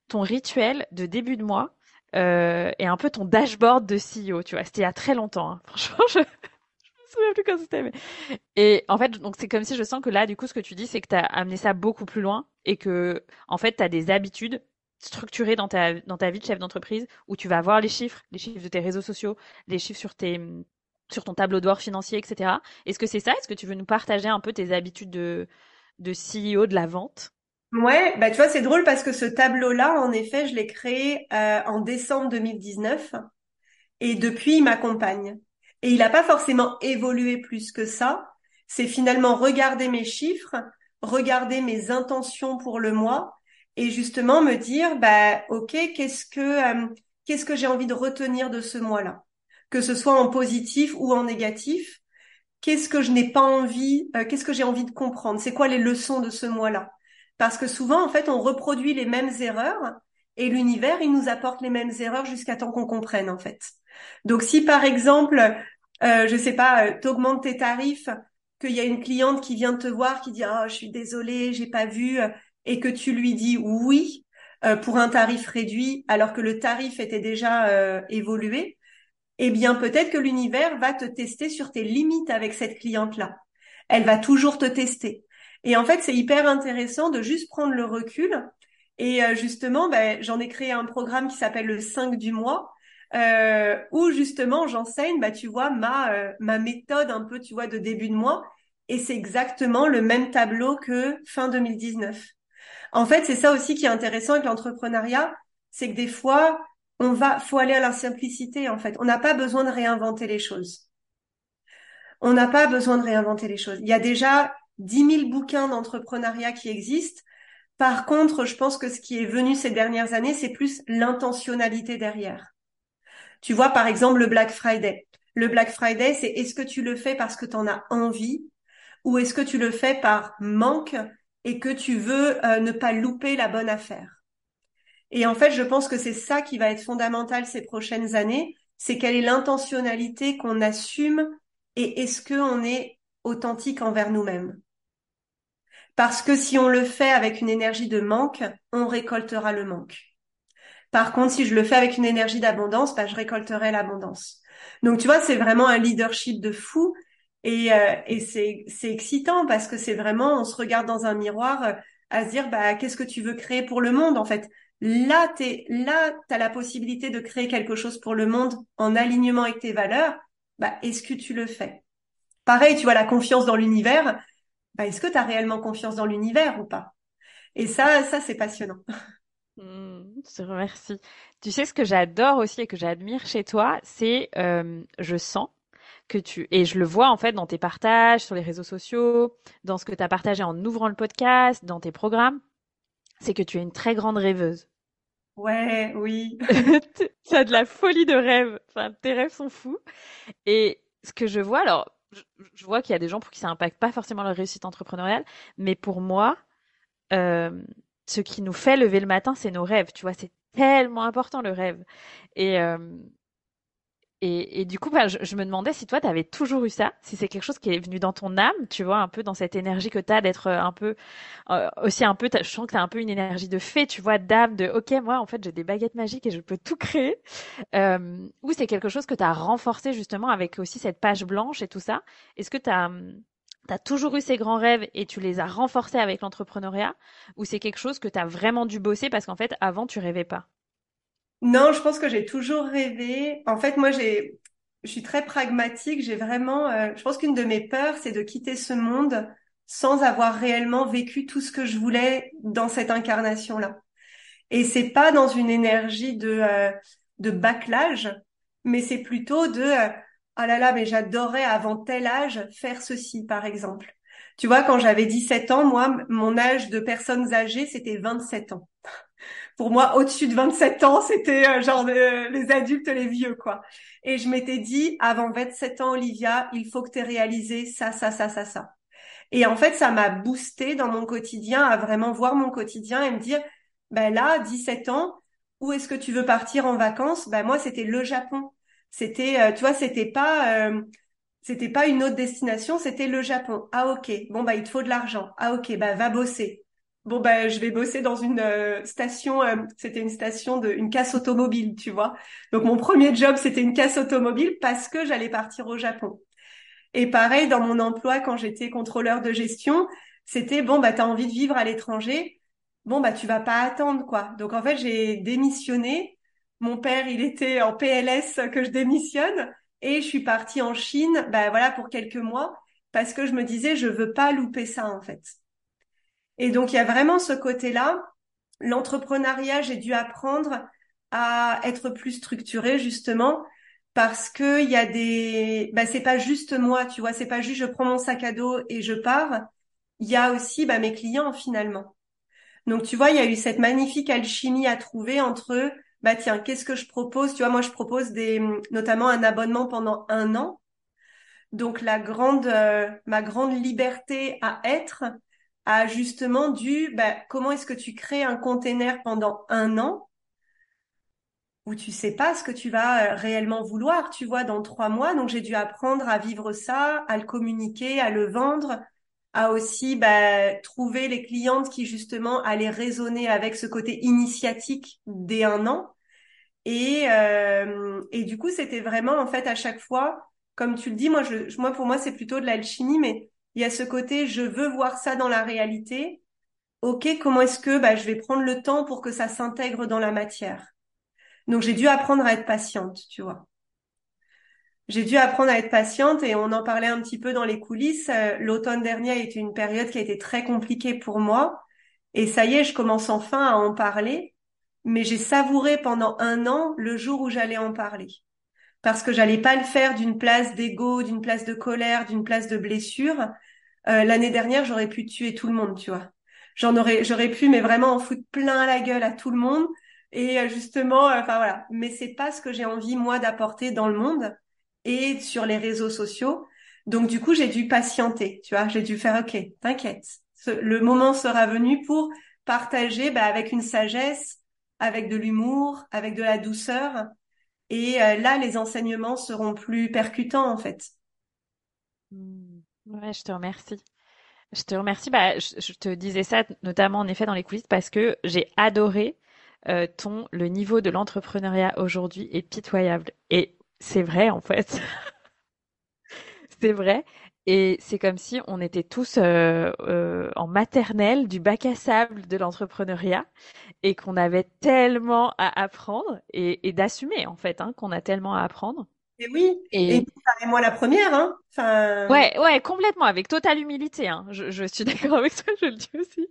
ton rituel de début de mois euh, et un peu ton dashboard de CEO, tu vois. C'était il y a très longtemps. Hein. Franchement, je... je me souviens plus quand c'était. Mais... Et en fait, donc c'est comme si je sens que là, du coup, ce que tu dis, c'est que tu as amené ça beaucoup plus loin et que, en fait, tu as des habitudes structurées dans ta, dans ta vie de chef d'entreprise où tu vas voir les chiffres, les chiffres de tes réseaux sociaux, les chiffres sur tes sur ton tableau d'or financier, etc. Est-ce que c'est ça? Est-ce que tu veux nous partager un peu tes habitudes de, de CEO de la vente? Ouais, bah tu vois, c'est drôle parce que ce tableau-là, en effet, je l'ai créé euh, en décembre 2019 et depuis, il m'accompagne. Et il n'a pas forcément évolué plus que ça. C'est finalement regarder mes chiffres, regarder mes intentions pour le mois et justement me dire, bah ok, qu'est-ce que euh, qu'est-ce que j'ai envie de retenir de ce mois-là? Que ce soit en positif ou en négatif. Qu'est-ce que je n'ai pas envie, euh, qu'est-ce que j'ai envie de comprendre? C'est quoi les leçons de ce mois-là Parce que souvent, en fait, on reproduit les mêmes erreurs et l'univers, il nous apporte les mêmes erreurs jusqu'à temps qu'on comprenne, en fait. Donc, si par exemple, euh, je sais pas, euh, t'augmentes tes tarifs, qu'il y a une cliente qui vient te voir, qui dit ah je suis désolée, j'ai pas vu, euh, et que tu lui dis oui pour un tarif réduit, alors que le tarif était déjà évolué, eh bien peut-être que l'univers va te tester sur tes limites avec cette cliente-là. Elle va toujours te tester. Et en fait, c'est hyper intéressant de juste prendre le recul. Et euh, justement, ben, j'en ai créé un programme qui s'appelle le 5 du mois, euh, où justement j'enseigne, bah, tu vois, ma, euh, ma méthode un peu, tu vois, de début de mois. et c'est exactement le même tableau que fin 2019. En fait, c'est ça aussi qui est intéressant avec l'entrepreneuriat, c'est que des fois, on va, faut aller à la simplicité, en fait. On n'a pas besoin de réinventer les choses. On n'a pas besoin de réinventer les choses. Il y a déjà 10 000 bouquins d'entrepreneuriat qui existent. Par contre, je pense que ce qui est venu ces dernières années, c'est plus l'intentionnalité derrière. Tu vois, par exemple, le Black Friday. Le Black Friday, c'est est-ce que tu le fais parce que tu en as envie ou est-ce que tu le fais par manque et que tu veux euh, ne pas louper la bonne affaire? Et en fait, je pense que c'est ça qui va être fondamental ces prochaines années, c'est quelle est l'intentionnalité qu'on assume et est-ce qu'on est authentique envers nous-mêmes Parce que si on le fait avec une énergie de manque, on récoltera le manque. Par contre, si je le fais avec une énergie d'abondance, bah, je récolterai l'abondance. Donc, tu vois, c'est vraiment un leadership de fou. Et, euh, et c'est, c'est excitant parce que c'est vraiment, on se regarde dans un miroir euh, à se dire, bah, qu'est-ce que tu veux créer pour le monde, en fait? Là, t'es, là, t'as la possibilité de créer quelque chose pour le monde en alignement avec tes valeurs. Bah, est-ce que tu le fais? Pareil, tu vois, la confiance dans l'univers, bah, est-ce que tu as réellement confiance dans l'univers ou pas? Et ça, ça, c'est passionnant. Mmh, je te remercie. Tu sais, ce que j'adore aussi et que j'admire chez toi, c'est, euh, je sens que tu, et je le vois en fait dans tes partages sur les réseaux sociaux, dans ce que tu as partagé en ouvrant le podcast, dans tes programmes, c'est que tu es une très grande rêveuse. Ouais, oui. tu as de la folie de rêve. Enfin, tes rêves sont fous. Et ce que je vois, alors, je, vois qu'il y a des gens pour qui ça impacte pas forcément leur réussite entrepreneuriale, mais pour moi, euh, ce qui nous fait lever le matin, c'est nos rêves. Tu vois, c'est tellement important le rêve. Et, euh, et, et, du coup, bah, je, me demandais si toi, tu avais toujours eu ça, si c'est quelque chose qui est venu dans ton âme, tu vois, un peu dans cette énergie que tu as d'être euh, un peu, euh, aussi un peu, je sens que tu as un peu une énergie de fée, tu vois, d'âme, de, ok, moi, en fait, j'ai des baguettes magiques et je peux tout créer. Euh, ou c'est quelque chose que tu as renforcé justement avec aussi cette page blanche et tout ça. Est-ce que tu as, as toujours eu ces grands rêves et tu les as renforcés avec l'entrepreneuriat? Ou c'est quelque chose que tu as vraiment dû bosser parce qu'en fait, avant, tu rêvais pas? Non, je pense que j'ai toujours rêvé. En fait, moi, j'ai, je suis très pragmatique. J'ai vraiment, euh, je pense qu'une de mes peurs, c'est de quitter ce monde sans avoir réellement vécu tout ce que je voulais dans cette incarnation-là. Et c'est pas dans une énergie de euh, de bâclage, mais c'est plutôt de euh, ah là là, mais j'adorais avant tel âge faire ceci, par exemple. Tu vois, quand j'avais 17 ans, moi, mon âge de personnes âgées, c'était 27 ans pour moi, au-dessus de 27 ans, c'était euh, genre euh, les adultes, les vieux, quoi. Et je m'étais dit, avant 27 ans, Olivia, il faut que tu aies réalisé ça, ça, ça, ça, ça. Et en fait, ça m'a boosté dans mon quotidien à vraiment voir mon quotidien et me dire, ben là, 17 ans, où est-ce que tu veux partir en vacances? Ben moi, c'était le Japon. C'était, euh, tu vois, c'était pas, c'était pas une autre destination, c'était le Japon. Ah ok, bon bah il te faut de l'argent. Ah ok, bah va bosser bon ben je vais bosser dans une euh, station euh, c'était une station de une casse automobile tu vois. Donc mon premier job c'était une casse automobile parce que j'allais partir au Japon. Et pareil dans mon emploi quand j'étais contrôleur de gestion c'était bon bah t'as envie de vivre à l'étranger. Bon bah tu vas pas attendre quoi. Donc en fait j'ai démissionné. Mon père il était en PLS que je démissionne. Et je suis partie en Chine bah voilà pour quelques mois parce que je me disais je veux pas louper ça en fait et donc, il y a vraiment ce côté-là. L'entrepreneuriat, j'ai dû apprendre à être plus structuré, justement, parce que il y a des, bah, c'est pas juste moi, tu vois, c'est pas juste je prends mon sac à dos et je pars. Il y a aussi, bah, mes clients, finalement. Donc, tu vois, il y a eu cette magnifique alchimie à trouver entre, bah, tiens, qu'est-ce que je propose? Tu vois, moi, je propose des, notamment un abonnement pendant un an. Donc, la grande, euh, ma grande liberté à être, à justement du bah, comment est-ce que tu crées un container pendant un an où tu sais pas ce que tu vas euh, réellement vouloir, tu vois, dans trois mois. Donc j'ai dû apprendre à vivre ça, à le communiquer, à le vendre, à aussi bah, trouver les clientes qui justement allaient résonner avec ce côté initiatique dès un an. Et, euh, et du coup, c'était vraiment en fait à chaque fois, comme tu le dis, moi, je, moi pour moi c'est plutôt de l'alchimie, mais il y a ce côté je veux voir ça dans la réalité. Ok, comment est-ce que bah, je vais prendre le temps pour que ça s'intègre dans la matière? Donc j'ai dû apprendre à être patiente, tu vois. j'ai dû apprendre à être patiente et on en parlait un petit peu dans les coulisses. Euh, l'automne dernier a été une période qui a été très compliquée pour moi. Et ça y est, je commence enfin à en parler. Mais j'ai savouré pendant un an le jour où j'allais en parler. Parce que j'allais pas le faire d'une place d'ego, d'une place de colère, d'une place de blessure. Euh, L'année dernière, j'aurais pu tuer tout le monde, tu vois. J'en aurais, j'aurais pu, mais vraiment en foutre plein la gueule à tout le monde. Et euh, justement, euh, enfin voilà. Mais c'est pas ce que j'ai envie moi d'apporter dans le monde et sur les réseaux sociaux. Donc du coup, j'ai dû patienter, tu vois, j'ai dû faire OK, t'inquiète. Le moment sera venu pour partager bah, avec une sagesse, avec de l'humour, avec de la douceur. Et là, les enseignements seront plus percutants en fait. Mmh. Ouais, je te remercie. Je te remercie. Bah, je, te disais ça notamment en effet dans les coulisses parce que j'ai adoré euh, ton le niveau de l'entrepreneuriat aujourd'hui est pitoyable. Et c'est vrai, en fait. c'est vrai. Et c'est comme si on était tous euh, euh, en maternelle du bac à sable de l'entrepreneuriat et qu'on avait tellement à apprendre et, d'assumer, en fait, hein, qu'on a tellement à apprendre. Et oui, et, et moi la première, hein. Enfin... Ouais, ouais, complètement, avec totale humilité. Hein. Je, je suis d'accord avec toi, je le dis aussi.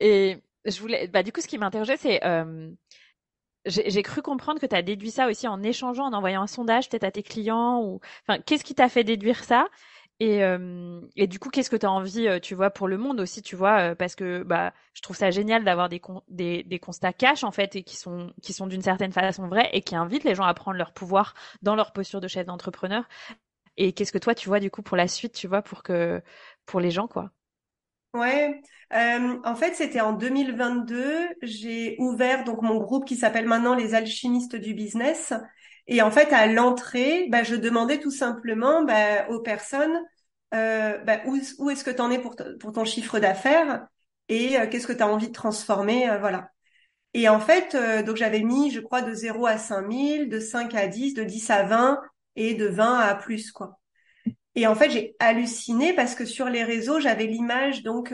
Et je voulais, bah, du coup, ce qui m'interrogeait, c'est euh, j'ai cru comprendre que tu as déduit ça aussi en échangeant, en envoyant un sondage peut-être à tes clients ou enfin qu'est-ce qui t'a fait déduire ça? Et, euh, et du coup qu'est-ce que tu as envie euh, tu vois pour le monde aussi tu vois euh, parce que bah je trouve ça génial d'avoir des, des, des constats cash en fait et qui sont qui sont d'une certaine façon vrais et qui invitent les gens à prendre leur pouvoir dans leur posture de chef d'entrepreneur et qu'est-ce que toi tu vois du coup pour la suite tu vois pour que pour les gens quoi? Ouais, en fait, c'était en 2022. J'ai ouvert donc mon groupe qui s'appelle maintenant les alchimistes du business. Et en fait, à l'entrée, bah, je demandais tout simplement bah, aux personnes euh, bah, où, où est-ce que tu en es pour, ton chiffre d'affaires et euh, qu'est-ce que tu as envie de transformer, euh, voilà. Et en fait, euh, donc j'avais mis, je crois, de 0 à 5000, de 5 à 10, de 10 à 20 et de 20 à plus, quoi. Et en fait, j'ai halluciné parce que sur les réseaux, j'avais l'image donc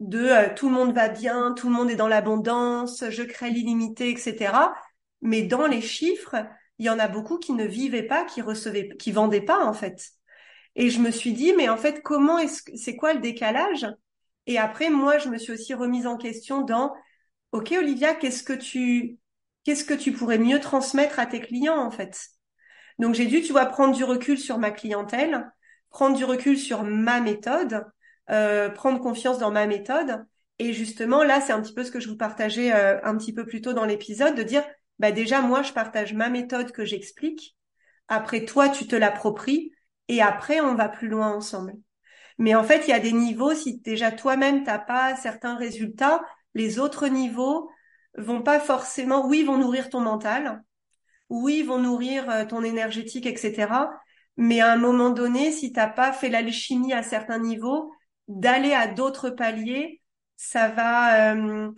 de tout le monde va bien, tout le monde est dans l'abondance, je crée l'illimité, etc. Mais dans les chiffres, il y en a beaucoup qui ne vivaient pas, qui recevaient, qui vendaient pas en fait. Et je me suis dit, mais en fait, comment est-ce c'est quoi le décalage? Et après, moi, je me suis aussi remise en question dans, ok, Olivia, qu'est-ce que tu, qu'est-ce que tu pourrais mieux transmettre à tes clients en fait? Donc j'ai dû, tu vois, prendre du recul sur ma clientèle, prendre du recul sur ma méthode, euh, prendre confiance dans ma méthode. Et justement, là, c'est un petit peu ce que je vous partageais euh, un petit peu plus tôt dans l'épisode, de dire, bah déjà, moi, je partage ma méthode que j'explique. Après, toi, tu te l'appropries. Et après, on va plus loin ensemble. Mais en fait, il y a des niveaux, si déjà toi-même, t'as pas certains résultats, les autres niveaux vont pas forcément, oui, vont nourrir ton mental, oui, vont nourrir euh, ton énergétique, etc. Mais à un moment donné, si t'as pas fait l'alchimie à certains niveaux, d'aller à d'autres paliers, ça va, euh,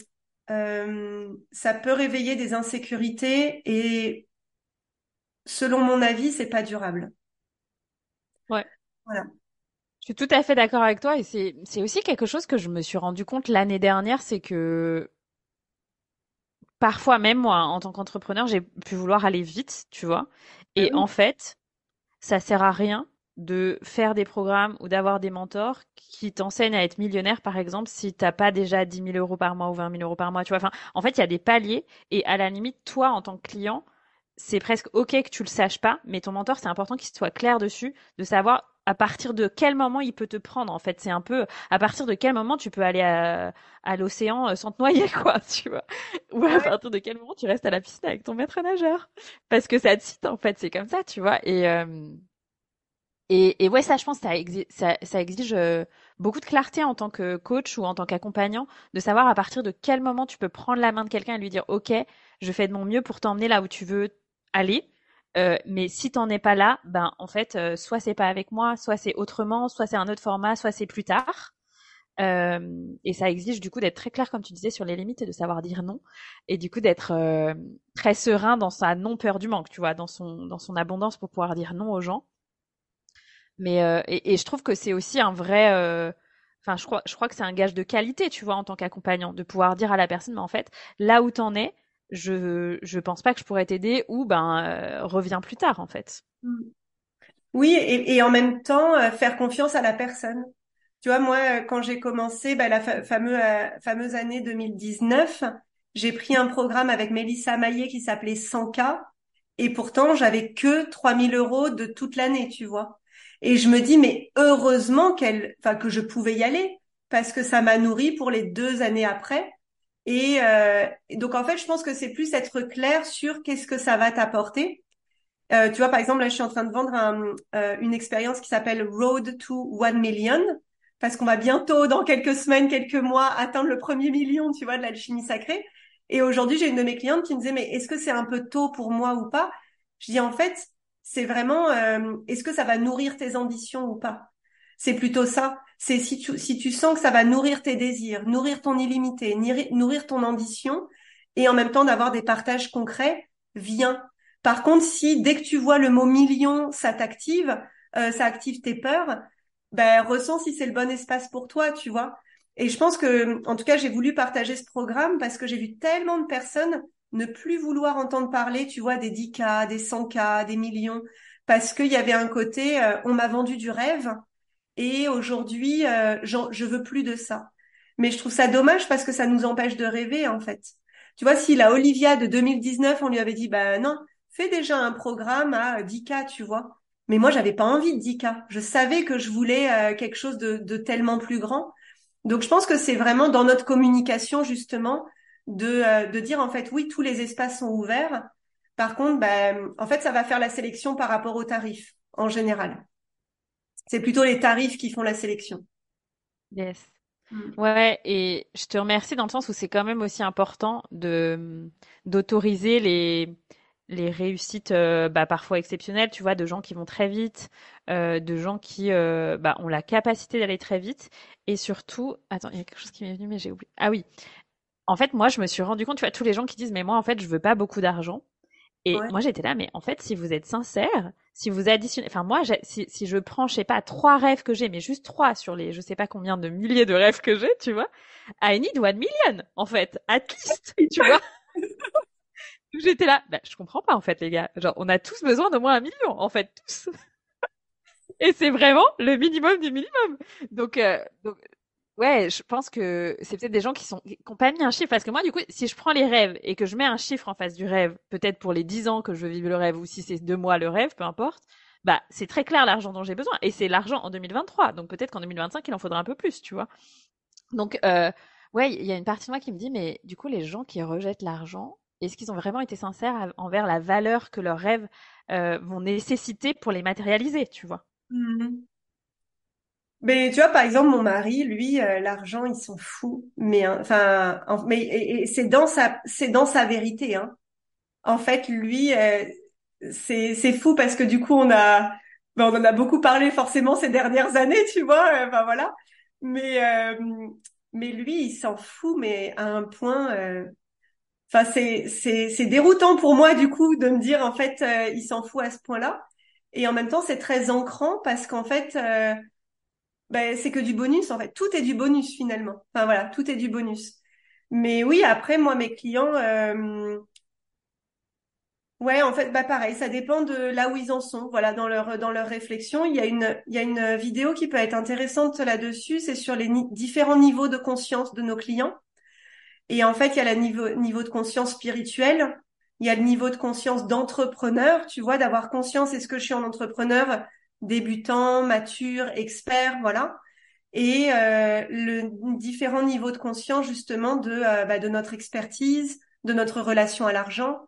euh, ça peut réveiller des insécurités et, selon mon avis, c'est pas durable. Ouais. Voilà. Je suis tout à fait d'accord avec toi et c'est c'est aussi quelque chose que je me suis rendu compte l'année dernière, c'est que parfois même moi, en tant qu'entrepreneur, j'ai pu vouloir aller vite, tu vois. Et ah en fait, ça sert à rien de faire des programmes ou d'avoir des mentors qui t'enseignent à être millionnaire, par exemple, si t'as pas déjà 10 000 euros par mois ou 20 000 euros par mois, tu vois. Enfin, en fait, il y a des paliers et à la limite, toi, en tant que client, c'est presque ok que tu le saches pas, mais ton mentor, c'est important qu'il soit clair dessus, de savoir à partir de quel moment il peut te prendre en fait. C'est un peu à partir de quel moment tu peux aller à, à l'océan euh, sans te noyer quoi tu vois. Ou à partir de quel moment tu restes à la piscine avec ton maître nageur. Parce que ça te cite en fait c'est comme ça tu vois. Et euh, et, et ouais ça je pense ça exige, ça, ça exige euh, beaucoup de clarté en tant que coach ou en tant qu'accompagnant de savoir à partir de quel moment tu peux prendre la main de quelqu'un et lui dire ok je fais de mon mieux pour t'emmener là où tu veux aller euh, mais si t'en es pas là, ben en fait, euh, soit c'est pas avec moi, soit c'est autrement, soit c'est un autre format, soit c'est plus tard. Euh, et ça exige du coup d'être très clair, comme tu disais, sur les limites et de savoir dire non, et du coup d'être très serein dans sa non peur du manque, tu vois, dans son dans son abondance pour pouvoir dire non aux gens. Mais et, et, je trouve que c'est aussi un vrai Enfin, je crois, je crois que c'est un gage de qualité, tu vois, en tant qu'accompagnant, de pouvoir dire à la personne, mais en fait, là où t'en es, je je pense pas que je pourrais t'aider ou ben euh, reviens plus tard en fait. Mm. Oui, et, et en même temps, euh, faire confiance à la personne. Tu vois, moi, quand j'ai commencé bah, la fameuse, euh, fameuse année 2019, j'ai pris un programme avec Mélissa Maillet qui s'appelait 100K. Et pourtant, j'avais que 3000 euros de toute l'année, tu vois. Et je me dis, mais heureusement qu'elle, enfin, que je pouvais y aller parce que ça m'a nourri pour les deux années après. Et euh, donc, en fait, je pense que c'est plus être clair sur qu'est-ce que ça va t'apporter. Euh, tu vois, par exemple, là, je suis en train de vendre un, euh, une expérience qui s'appelle Road to One Million parce qu'on va bientôt, dans quelques semaines, quelques mois, atteindre le premier million, tu vois, de l'alchimie sacrée. Et aujourd'hui, j'ai une de mes clientes qui me disait, mais est-ce que c'est un peu tôt pour moi ou pas? Je dis, en fait, c'est vraiment, euh, est-ce que ça va nourrir tes ambitions ou pas? C'est plutôt ça. C'est si tu, si tu sens que ça va nourrir tes désirs, nourrir ton illimité, nourrir ton ambition, et en même temps d'avoir des partages concrets, viens. Par contre, si dès que tu vois le mot million, ça t'active, euh, ça active tes peurs, ben ressens si c'est le bon espace pour toi, tu vois. Et je pense que, en tout cas, j'ai voulu partager ce programme parce que j'ai vu tellement de personnes ne plus vouloir entendre parler, tu vois, des 10K, des 100K, des millions, parce qu'il y avait un côté, euh, on m'a vendu du rêve et aujourd'hui, euh, je veux plus de ça. Mais je trouve ça dommage parce que ça nous empêche de rêver, en fait. Tu vois, si la Olivia de 2019, on lui avait dit, bah non, fais déjà un programme à 10K, tu vois. Mais moi, j'avais pas envie de 10K. Je savais que je voulais euh, quelque chose de, de tellement plus grand. Donc je pense que c'est vraiment dans notre communication justement de, euh, de dire en fait oui tous les espaces sont ouverts. Par contre, ben, en fait ça va faire la sélection par rapport aux tarifs en général. C'est plutôt les tarifs qui font la sélection. Yes. Mm. Ouais, et je te remercie dans le sens où c'est quand même aussi important de d'autoriser les les réussites euh, bah, parfois exceptionnelles, tu vois, de gens qui vont très vite, euh, de gens qui euh, bah, ont la capacité d'aller très vite, et surtout, attends, il y a quelque chose qui m'est venu, mais j'ai oublié. Ah oui, en fait, moi, je me suis rendu compte, tu vois, tous les gens qui disent, mais moi, en fait, je veux pas beaucoup d'argent. Et moi, j'étais là, mais en fait, si vous êtes sincère, si vous additionnez, enfin moi, si, si je prends, je sais pas, trois rêves que j'ai, mais juste trois sur les, je sais pas combien de milliers de rêves que j'ai, tu vois, I need one million, en fait, at least, tu vois. J'étais là, bah, je comprends pas en fait les gars. Genre, on a tous besoin d'au moins un million, en fait, tous. Et c'est vraiment le minimum du minimum. Donc, euh, donc, ouais, je pense que c'est peut-être des gens qui sont qui ont pas mis un chiffre parce que moi, du coup, si je prends les rêves et que je mets un chiffre en face du rêve, peut-être pour les 10 ans que je veux vivre le rêve ou si c'est deux mois le rêve, peu importe. Bah, c'est très clair l'argent dont j'ai besoin et c'est l'argent en 2023. Donc peut-être qu'en 2025 il en faudra un peu plus, tu vois. Donc euh, ouais, il y a une partie de moi qui me dit mais du coup les gens qui rejettent l'argent, est-ce qu'ils ont vraiment été sincères envers la valeur que leurs rêves euh, vont nécessiter pour les matérialiser, tu vois? Mmh Mais tu vois, par exemple, mon mari, lui, euh, l'argent, il s'en fout. Mais enfin, mais c'est dans sa, c'est dans sa vérité. Hein. En fait, lui, euh, c'est c'est fou parce que du coup, on a, ben, on en a beaucoup parlé forcément ces dernières années, tu vois. Enfin voilà. Mais mais lui, il s'en fout, mais à un point Enfin, c'est c'est c'est déroutant pour moi du coup de me dire en fait euh, il s'en fout à ce point-là. Et en même temps, c'est très ancrant parce qu'en fait, euh, ben, c'est que du bonus en fait. Tout est du bonus finalement. Enfin voilà, tout est du bonus. Mais oui, après moi mes clients, euh, ouais en fait bah pareil, ça dépend de là où ils en sont. Voilà dans leur dans leur réflexion, il y a une il y a une vidéo qui peut être intéressante là-dessus. C'est sur les différents niveaux de conscience de nos clients. Et en fait, il y a le niveau, niveau de conscience spirituelle, il y a le niveau de conscience d'entrepreneur, tu vois, d'avoir conscience, est-ce que je suis un entrepreneur? Débutant, mature, expert, voilà. Et euh, le différent niveau de conscience justement de, euh, bah, de notre expertise, de notre relation à l'argent.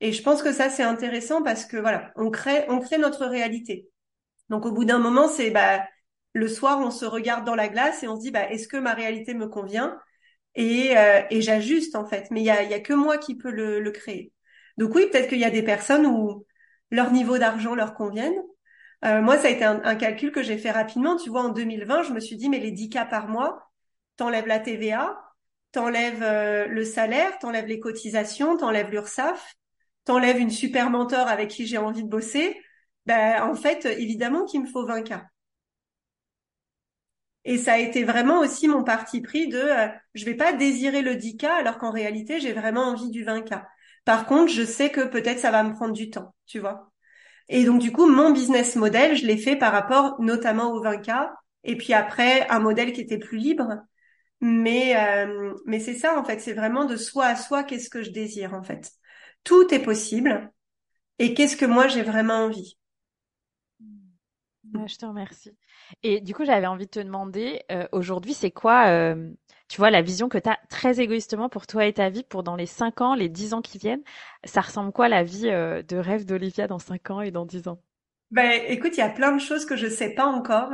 Et je pense que ça c'est intéressant parce que voilà, on crée on crée notre réalité. Donc au bout d'un moment, c'est bah le soir on se regarde dans la glace et on se dit bah est-ce que ma réalité me convient? Et, euh, et j'ajuste en fait. Mais il y a, y a que moi qui peux le, le créer. Donc oui, peut-être qu'il y a des personnes où leur niveau d'argent leur convienne. Euh, moi, ça a été un, calcul que j'ai fait rapidement. Tu vois, en 2020, je me suis dit, mais les 10 cas par mois, t'enlèves la TVA, t'enlèves euh, le salaire, t'enlèves les cotisations, t'enlèves l'URSSAF, t'enlèves une super mentor avec qui j'ai envie de bosser. Ben, en fait, évidemment qu'il me faut 20 cas. Et ça a été vraiment aussi mon parti pris de euh, je vais pas désirer le 10K alors qu'en réalité j'ai vraiment envie du 20K. Par contre, je sais que peut-être ça va me prendre du temps, tu vois. Et donc du coup, mon business model, je l'ai fait par rapport notamment au 20K, et puis après un modèle qui était plus libre. Mais euh, mais c'est ça en fait, c'est vraiment de soi à soi qu'est-ce que je désire en fait. Tout est possible. Et qu'est-ce que moi j'ai vraiment envie. je te remercie. Et du coup, j'avais envie de te demander, euh, aujourd'hui, c'est quoi, euh, tu vois, la vision que tu as très égoïstement pour toi et ta vie pour dans les 5 ans, les 10 ans qui viennent Ça ressemble quoi la vie euh, de rêve d'Olivia dans 5 ans et dans 10 ans? Ben, écoute, il y a plein de choses que je sais pas encore.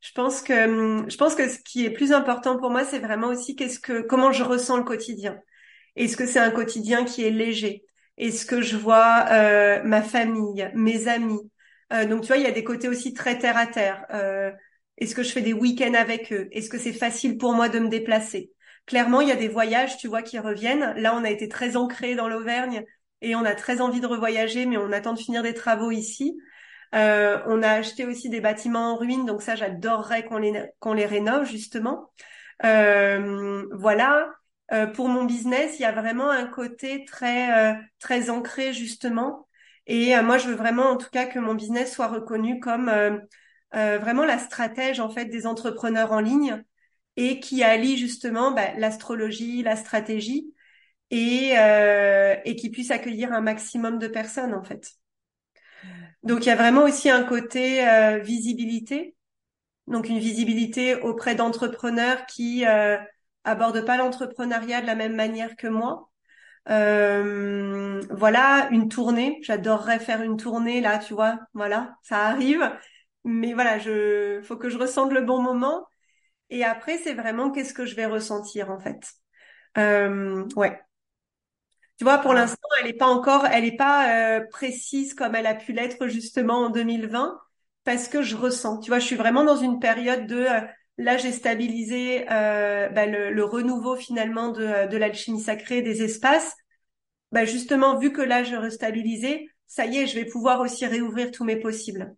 Je pense que, hum, je pense que ce qui est plus important pour moi, c'est vraiment aussi qu'est-ce que, comment je ressens le quotidien. Est-ce que c'est un quotidien qui est léger? Est-ce que je vois ma famille, mes amis? Euh, donc tu vois, il y a des côtés aussi très terre à terre. Est-ce que je fais des week-ends avec eux? Est-ce que c'est facile pour moi de me déplacer? Clairement, il y a des voyages, tu vois, qui reviennent. Là, on a été très ancré dans l'Auvergne et on a très envie de revoyager, mais on attend de finir des travaux ici. Euh, on a acheté aussi des bâtiments en ruine, donc ça, j'adorerais qu'on les qu'on les rénove justement. Euh, voilà. Euh, pour mon business, il y a vraiment un côté très très ancré justement et moi, je veux vraiment, en tout cas, que mon business soit reconnu comme euh, euh, vraiment la stratège en fait des entrepreneurs en ligne et qui allie justement bah, l'astrologie, la stratégie et, et qui puisse accueillir un maximum de personnes en fait. Donc il y a vraiment aussi un côté visibilité, donc une visibilité auprès d'entrepreneurs qui euh, abordent pas l'entrepreneuriat de la même manière que moi, euh, voilà, une tournée. J'adorerais faire une tournée là, tu vois. Voilà, ça arrive. Mais voilà, je, faut que je ressente le bon moment. Et après, c'est vraiment qu'est-ce que je vais ressentir en fait. Euh, ouais. Tu vois, pour l'instant, elle n'est pas encore, elle n'est pas euh, précise comme elle a pu l'être justement en 2020, parce que je ressens. Tu vois, je suis vraiment dans une période de euh, Là, j'ai stabilisé euh, bah, le, renouveau finalement de, de l'alchimie sacrée des espaces. Bah, justement, vu que là, je restabilisé, ça y est, je vais pouvoir aussi réouvrir tous mes possibles.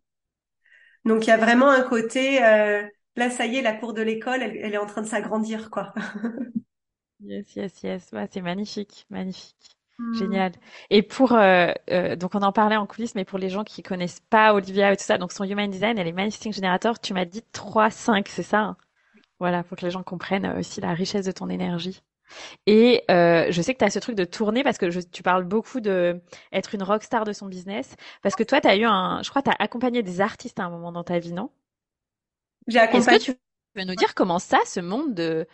Donc, il y a vraiment un côté, euh, là, ça y est, la cour de l'école, elle, est en train de s'agrandir, quoi. yes, yes, yes. c'est magnifique, magnifique. Hmm. Génial. Et pour euh, euh, donc on en parlait en coulisses, mais pour les gens qui connaissent pas Olivia et tout ça, donc son Human Design, elle est Manifesting Generator. Tu m'as dit 3, 5, c'est ça hein? Voilà, pour que les gens comprennent aussi la richesse de ton énergie. Et euh, je sais que tu as ce truc de tourner parce que tu parles beaucoup de être une rockstar de son business. Parce que toi, tu as eu un, je crois, tu as accompagné des artistes à un moment dans ta vie, non? J'ai accompagné. Est-ce que tu peux nous dire comment ça, ce monde de,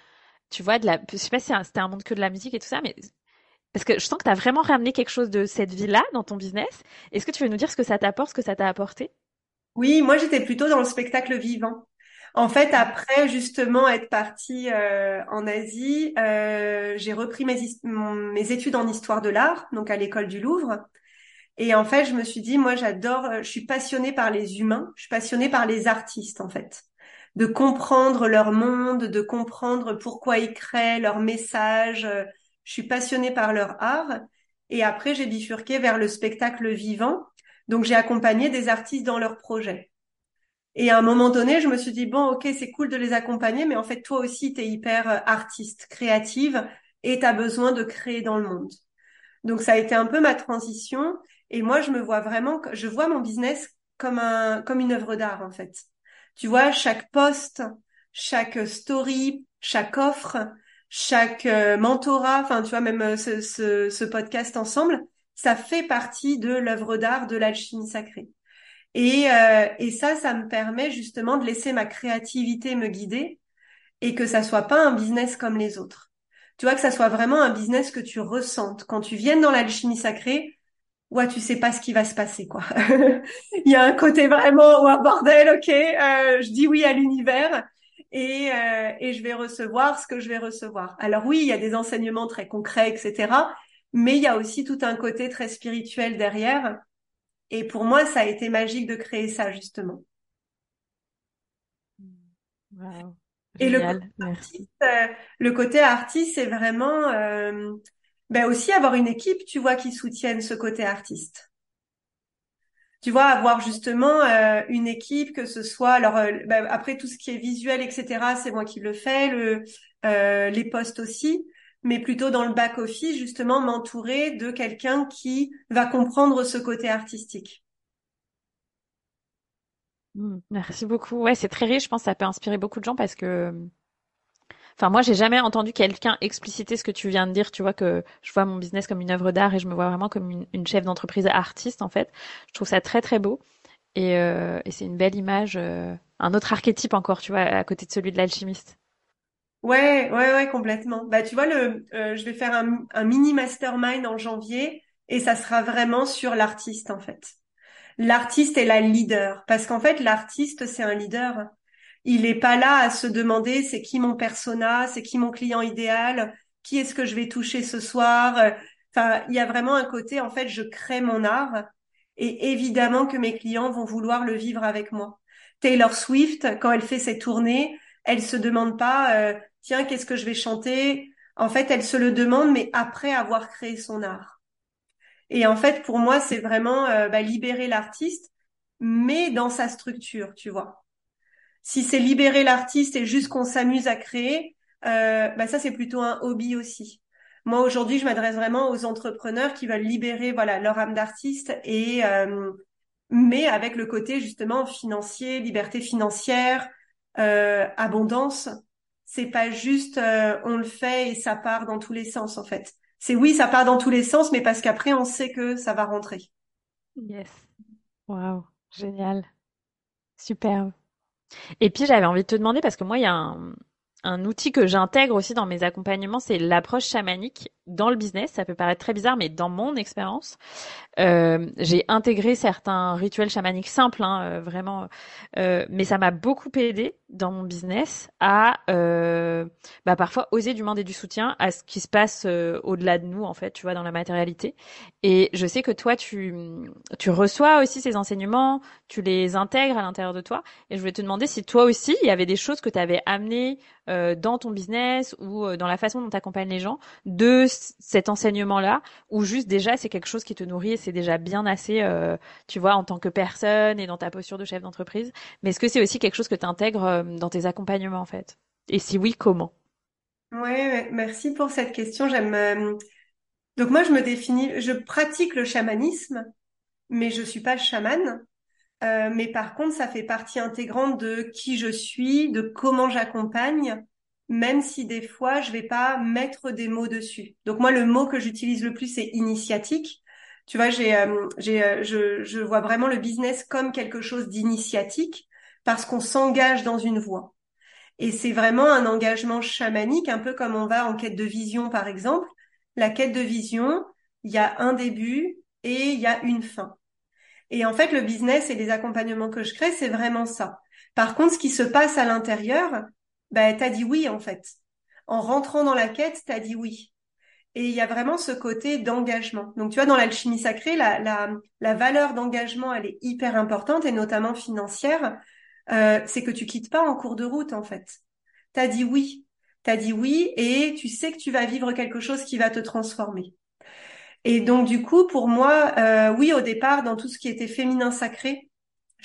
tu vois, de la, je sais pas si c'était un monde que de la musique et tout ça, mais parce que je sens que tu as vraiment ramené quelque chose de cette vie-là dans ton business. Est-ce que tu veux nous dire ce que ça t'apporte, ce que ça t'a apporté? Oui, moi j'étais plutôt dans le spectacle vivant. En fait, après justement être partie euh, en Asie, euh, j'ai repris mes, mes études en histoire de l'art, donc à l'école du Louvre. Et en fait, je me suis dit, moi j'adore, je suis passionnée par les humains, je suis passionnée par les artistes en fait de comprendre leur monde, de comprendre pourquoi ils créent leur message, je suis passionnée par leur art. Et après, j'ai bifurqué vers le spectacle vivant. Donc, j'ai accompagné des artistes dans leurs projets. Et à un moment donné, je me suis dit, bon, ok, c'est cool de les accompagner, mais en fait, toi aussi, tu es hyper euh, artiste, créative, et tu as besoin de créer dans le monde. Donc, ça a été un peu ma transition. Et moi, je me vois vraiment, je vois mon business comme un, comme une œuvre d'art, en fait. Tu vois, chaque post, chaque story, chaque offre, chaque euh, mentorat, enfin tu vois même euh, ce, ce, ce, podcast ensemble, ça fait partie de l'œuvre d'art de l'alchimie sacrée. Et, euh, et ça, ça me permet justement de laisser ma créativité me guider et que ça soit pas un business comme les autres. Tu vois que ça soit vraiment un business que tu ressentes quand tu viennes dans l'alchimie sacrée. Ouais, tu sais pas ce qui va se passer quoi. Il y a un côté vraiment ouais, bordel, ok. Euh, je dis oui à l'univers et, euh, et je vais recevoir ce que je vais recevoir. Alors oui, il y a des enseignements très concrets, etc. Mais il y a aussi tout un côté très spirituel derrière. Et pour moi, ça a été magique de créer ça, justement. Et le côté, artiste, euh, le côté artiste, c'est vraiment euh, ben aussi avoir une équipe, tu vois, qui soutienne ce côté artiste tu vois, avoir justement euh, une équipe, que ce soit, alors euh, bah, après tout ce qui est visuel, etc., c'est moi qui le fais, le, euh, les postes aussi, mais plutôt dans le back office, justement, m'entourer de quelqu'un qui va comprendre ce côté artistique. Mmh, merci beaucoup. Ouais, c'est très riche. Je pense que ça peut inspirer beaucoup de gens parce que, enfin, moi, j'ai jamais entendu quelqu'un expliciter ce que tu viens de dire. Tu vois que je vois mon business comme une œuvre d'art et je me vois vraiment comme une, chef d'entreprise artiste en fait. Je trouve ça très très beau et, euh, c'est une belle image, euh, un autre archétype encore, tu vois, à côté de celui de l'alchimiste. Ouais, ouais, ouais, complètement. Bah, tu vois, le, euh, je vais faire un, un mini mastermind en janvier et ça sera vraiment sur l'artiste en fait l'artiste est la leader. Parce qu'en fait, l'artiste, c'est un leader. Il n'est pas là à se demander c'est qui mon persona, c'est qui mon client idéal, qui est-ce que je vais toucher ce soir. Enfin, il y a vraiment un côté, en fait, je crée mon art. Et évidemment que mes clients vont vouloir le vivre avec moi. Taylor Swift, quand elle fait ses tournées, elle se demande pas, euh, tiens, qu'est-ce que je vais chanter? En fait, elle se le demande, mais après avoir créé son art. Et en fait, pour moi, c'est vraiment euh, bah, libérer l'artiste, mais dans sa structure, tu vois. Si c'est libérer l'artiste et juste qu'on s'amuse à créer, euh, bah ça c'est plutôt un hobby aussi. Moi aujourd'hui, je m'adresse vraiment aux entrepreneurs qui veulent libérer voilà leur âme d'artiste et euh, mais avec le côté justement financier, liberté financière, euh, abondance. C'est pas juste euh, on le fait et ça part dans tous les sens en fait c'est oui, ça part dans tous les sens, mais parce qu'après, on sait que ça va rentrer. Yes. Waouh, génial. Superbe. Et puis, j'avais envie de te demander, parce que moi, il y a un, un outil que j'intègre aussi dans mes accompagnements, c'est l'approche chamanique dans le business. Ça peut paraître très bizarre, mais dans mon expérience, euh, j'ai intégré certains rituels chamaniques simples, hein, euh, vraiment, euh, mais ça m'a beaucoup aidé dans mon business à euh, bah, parfois oser demander du soutien à ce qui se passe euh, au-delà de nous, en fait, tu vois, dans la matérialité. Et je sais que toi, tu, tu reçois aussi ces enseignements, tu les intègres à l'intérieur de toi. Et je voulais te demander si toi aussi, il y avait des choses que tu avais amenées dans ton business ou euh, dans la façon dont tu accompagnes les gens de cet enseignement-là ou juste déjà c'est quelque chose qui te nourrit et c'est déjà bien assez, euh, tu vois, en tant que personne et dans ta posture de chef d'entreprise. Mais est-ce que c'est aussi quelque chose que tu intègres dans tes accompagnements en fait? Et si oui, comment? Ouais, merci pour cette question. J'aime. Donc moi, je me définis, je pratique le chamanisme, mais je suis pas chaman. Euh, mais par contre, ça fait partie intégrante de qui je suis, de comment j'accompagne, même si des fois, je vais pas mettre des mots dessus. Donc moi, le mot que j'utilise le plus, c'est initiatique. Tu vois, j'ai, euh, j'ai, euh, je, je vois vraiment le business comme quelque chose d'initiatique parce qu'on s'engage dans une voie. Et c'est vraiment un engagement chamanique, un peu comme on va en quête de vision, par exemple. La quête de vision, il y a un début et il y a une fin. Et en fait, le business et les accompagnements que je crée, c'est vraiment ça. Par contre, ce qui se passe à l'intérieur, ben, t'as dit oui, en fait. En rentrant dans la quête, t'as dit oui. Et il y a vraiment ce côté d'engagement. Donc, tu vois, dans l'alchimie sacrée, la valeur d'engagement, elle est hyper importante, et notamment financière. Euh, c'est que tu quittes pas en cours de route, en fait. T'as dit oui. T'as dit oui, et tu sais que tu vas vivre quelque chose qui va te transformer. Et donc du coup, pour moi, euh, oui, au départ, dans tout ce qui était féminin sacré,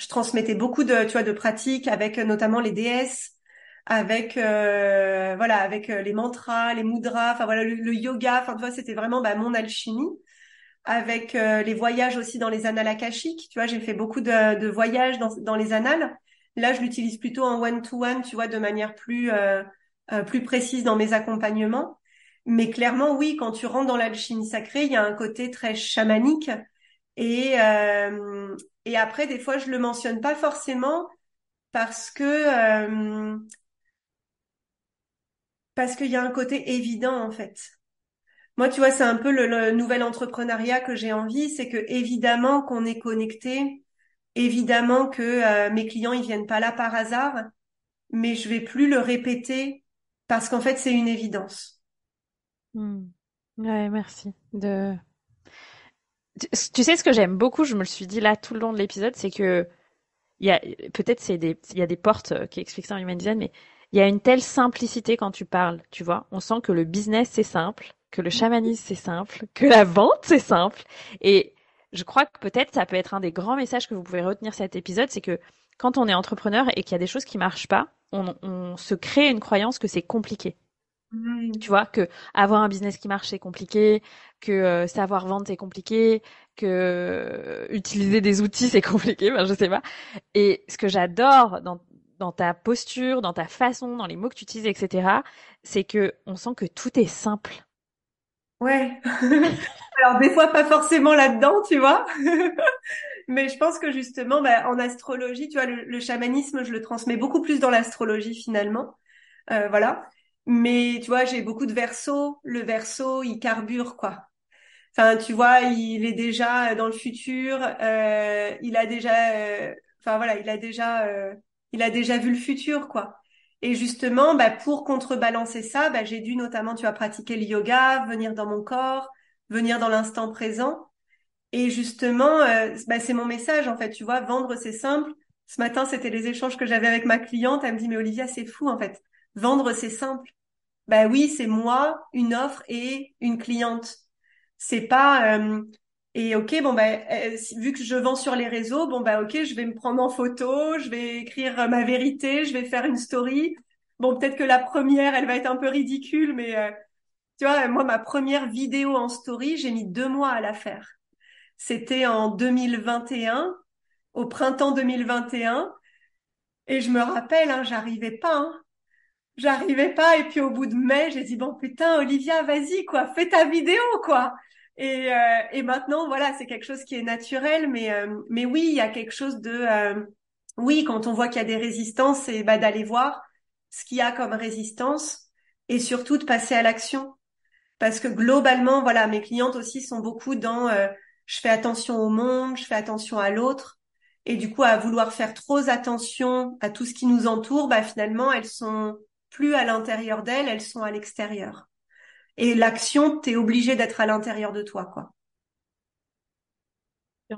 je transmettais beaucoup de, tu vois, de pratiques avec euh, notamment les déesses, avec euh, voilà, avec euh, les mantras, les mudras, enfin voilà, le, yoga, enfin tu vois, c'était vraiment bah, mon alchimie. Avec les voyages aussi dans les annales akashiques, tu vois, j'ai fait beaucoup de, de voyages dans, dans les annales. Là, je l'utilise plutôt en one-to-one, tu vois, de manière plus plus précise dans mes accompagnements. Mais clairement, oui, quand tu rentres dans l'alchimie sacrée, il y a un côté très chamanique. Et, euh, après, des fois, je le mentionne pas forcément parce que euh, parce qu'il y a un côté évident en fait. Moi, tu vois, c'est un peu le, nouvel entrepreneuriat que j'ai envie, c'est que évidemment qu'on est connecté, évidemment que euh, mes clients ils viennent pas là par hasard, mais je vais plus le répéter parce qu'en fait c'est une évidence. Hmm. Ouais, merci. De... Tu sais ce que j'aime beaucoup, je me le suis dit là tout le long de l'épisode, c'est que il y a peut-être c'est des il y a des portes euh, qui expliquent ça en human design, mais il y a une telle simplicité quand tu parles, tu vois. On sent que le business c'est simple, que le chamanisme c'est simple, que la vente c'est simple. Et je crois que peut-être ça peut être un des grands messages que vous pouvez retenir cet épisode, c'est que quand on est entrepreneur et qu'il y a des choses qui marchent pas, on se crée une croyance que c'est compliqué. Tu vois que avoir un business qui marche c'est compliqué, que euh, savoir vendre c'est compliqué, que utiliser des outils c'est compliqué, ben je sais pas. Et ce que j'adore dans ta posture, dans ta façon, dans les mots que tu utilises, etc., c'est que on sent que tout est simple. Ouais. Alors des fois pas forcément là-dedans, tu vois. Mais je pense que justement, bah, en astrologie, tu vois, le, chamanisme, je le transmets beaucoup plus dans l'astrologie finalement. Euh, voilà. Mais tu vois, j'ai beaucoup de versos. Le verso, il carbure quoi. Enfin, tu vois, il est déjà dans le futur. Euh, il a déjà, euh, enfin voilà, il a déjà, euh, il a déjà vu le futur quoi. Et justement, bah, pour contrebalancer ça, bah, j'ai dû notamment, tu vois, pratiquer le yoga, venir dans mon corps, venir dans l'instant présent. Et justement, euh, bah, c'est mon message en fait, tu vois, vendre c'est simple. Ce matin, c'était les échanges que j'avais avec ma cliente. Elle me dit mais Olivia, c'est fou en fait. Vendre c'est simple. Bah oui, c'est moi, une offre et une cliente. C'est pas euh, et ok bon bah euh, vu que je vends sur les réseaux, bon bah ok, je vais me prendre en photo, je vais écrire ma vérité, je vais faire une story. Bon peut-être que la première, elle va être un peu ridicule, mais tu vois, moi ma première vidéo en story, j'ai mis deux mois à la faire. C'était en 2021, au printemps 2021. Et je me rappelle, hein, j'arrivais pas. Hein. J'arrivais pas. Et puis au bout de mai, j'ai dit bon putain, Olivia, vas-y quoi, fais ta vidéo quoi. Et, euh, et maintenant, voilà, c'est quelque chose qui est naturel, mais euh, mais oui, il y a quelque chose de euh, oui, quand on voit qu'il y a des résistances, c'est bah, d'aller voir ce qu'il y a comme résistance et surtout de passer à l'action. Parce que globalement, voilà, mes clientes aussi sont beaucoup dans je fais attention au monde, je fais attention à l'autre. Et du coup, à vouloir faire trop attention à tout ce qui nous entoure, bah finalement, elles sont plus à l'intérieur d'elles, elles sont à l'extérieur. Et l'action, t'es obligé d'être à l'intérieur de toi, quoi.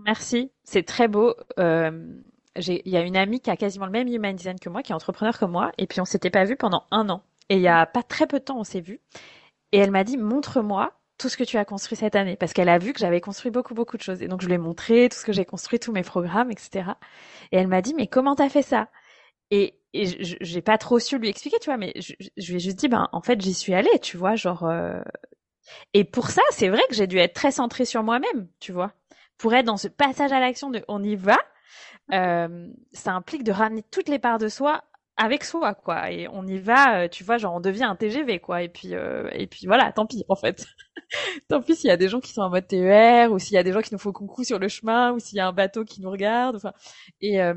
Merci, c'est très beau. Euh, il y a une amie qui a quasiment le même human design que moi, qui est entrepreneur comme moi, et puis on s'était pas vu pendant un an. Et il y a pas très peu de temps, on s'est vu. Et elle m'a dit, montre-moi tout ce que tu as construit cette année, parce qu'elle a vu que j'avais construit beaucoup, beaucoup de choses. Et donc, je lui ai montré tout ce que j'ai construit, tous mes programmes, etc. Et elle m'a dit, mais comment t'as fait ça? Et, et j'ai pas trop su lui expliquer, tu vois, mais je, je lui ai juste dit, ben, en fait, j'y suis allée, tu vois, genre... Euh... Et pour ça, c'est vrai que j'ai dû être très centrée sur moi-même, tu vois. Pour être dans ce passage à l'action de on y va, euh, ça implique de ramener toutes les parts de soi avec soi quoi. Et on y va euh, tu vois genre on devient un TGV quoi. Et puis euh, et puis voilà tant pis en fait. Tant pis s'il y a des gens qui sont en mode TER ou s'il y a des gens qui nous font coucou sur le chemin ou s'il y a un bateau qui nous regarde enfin et euh,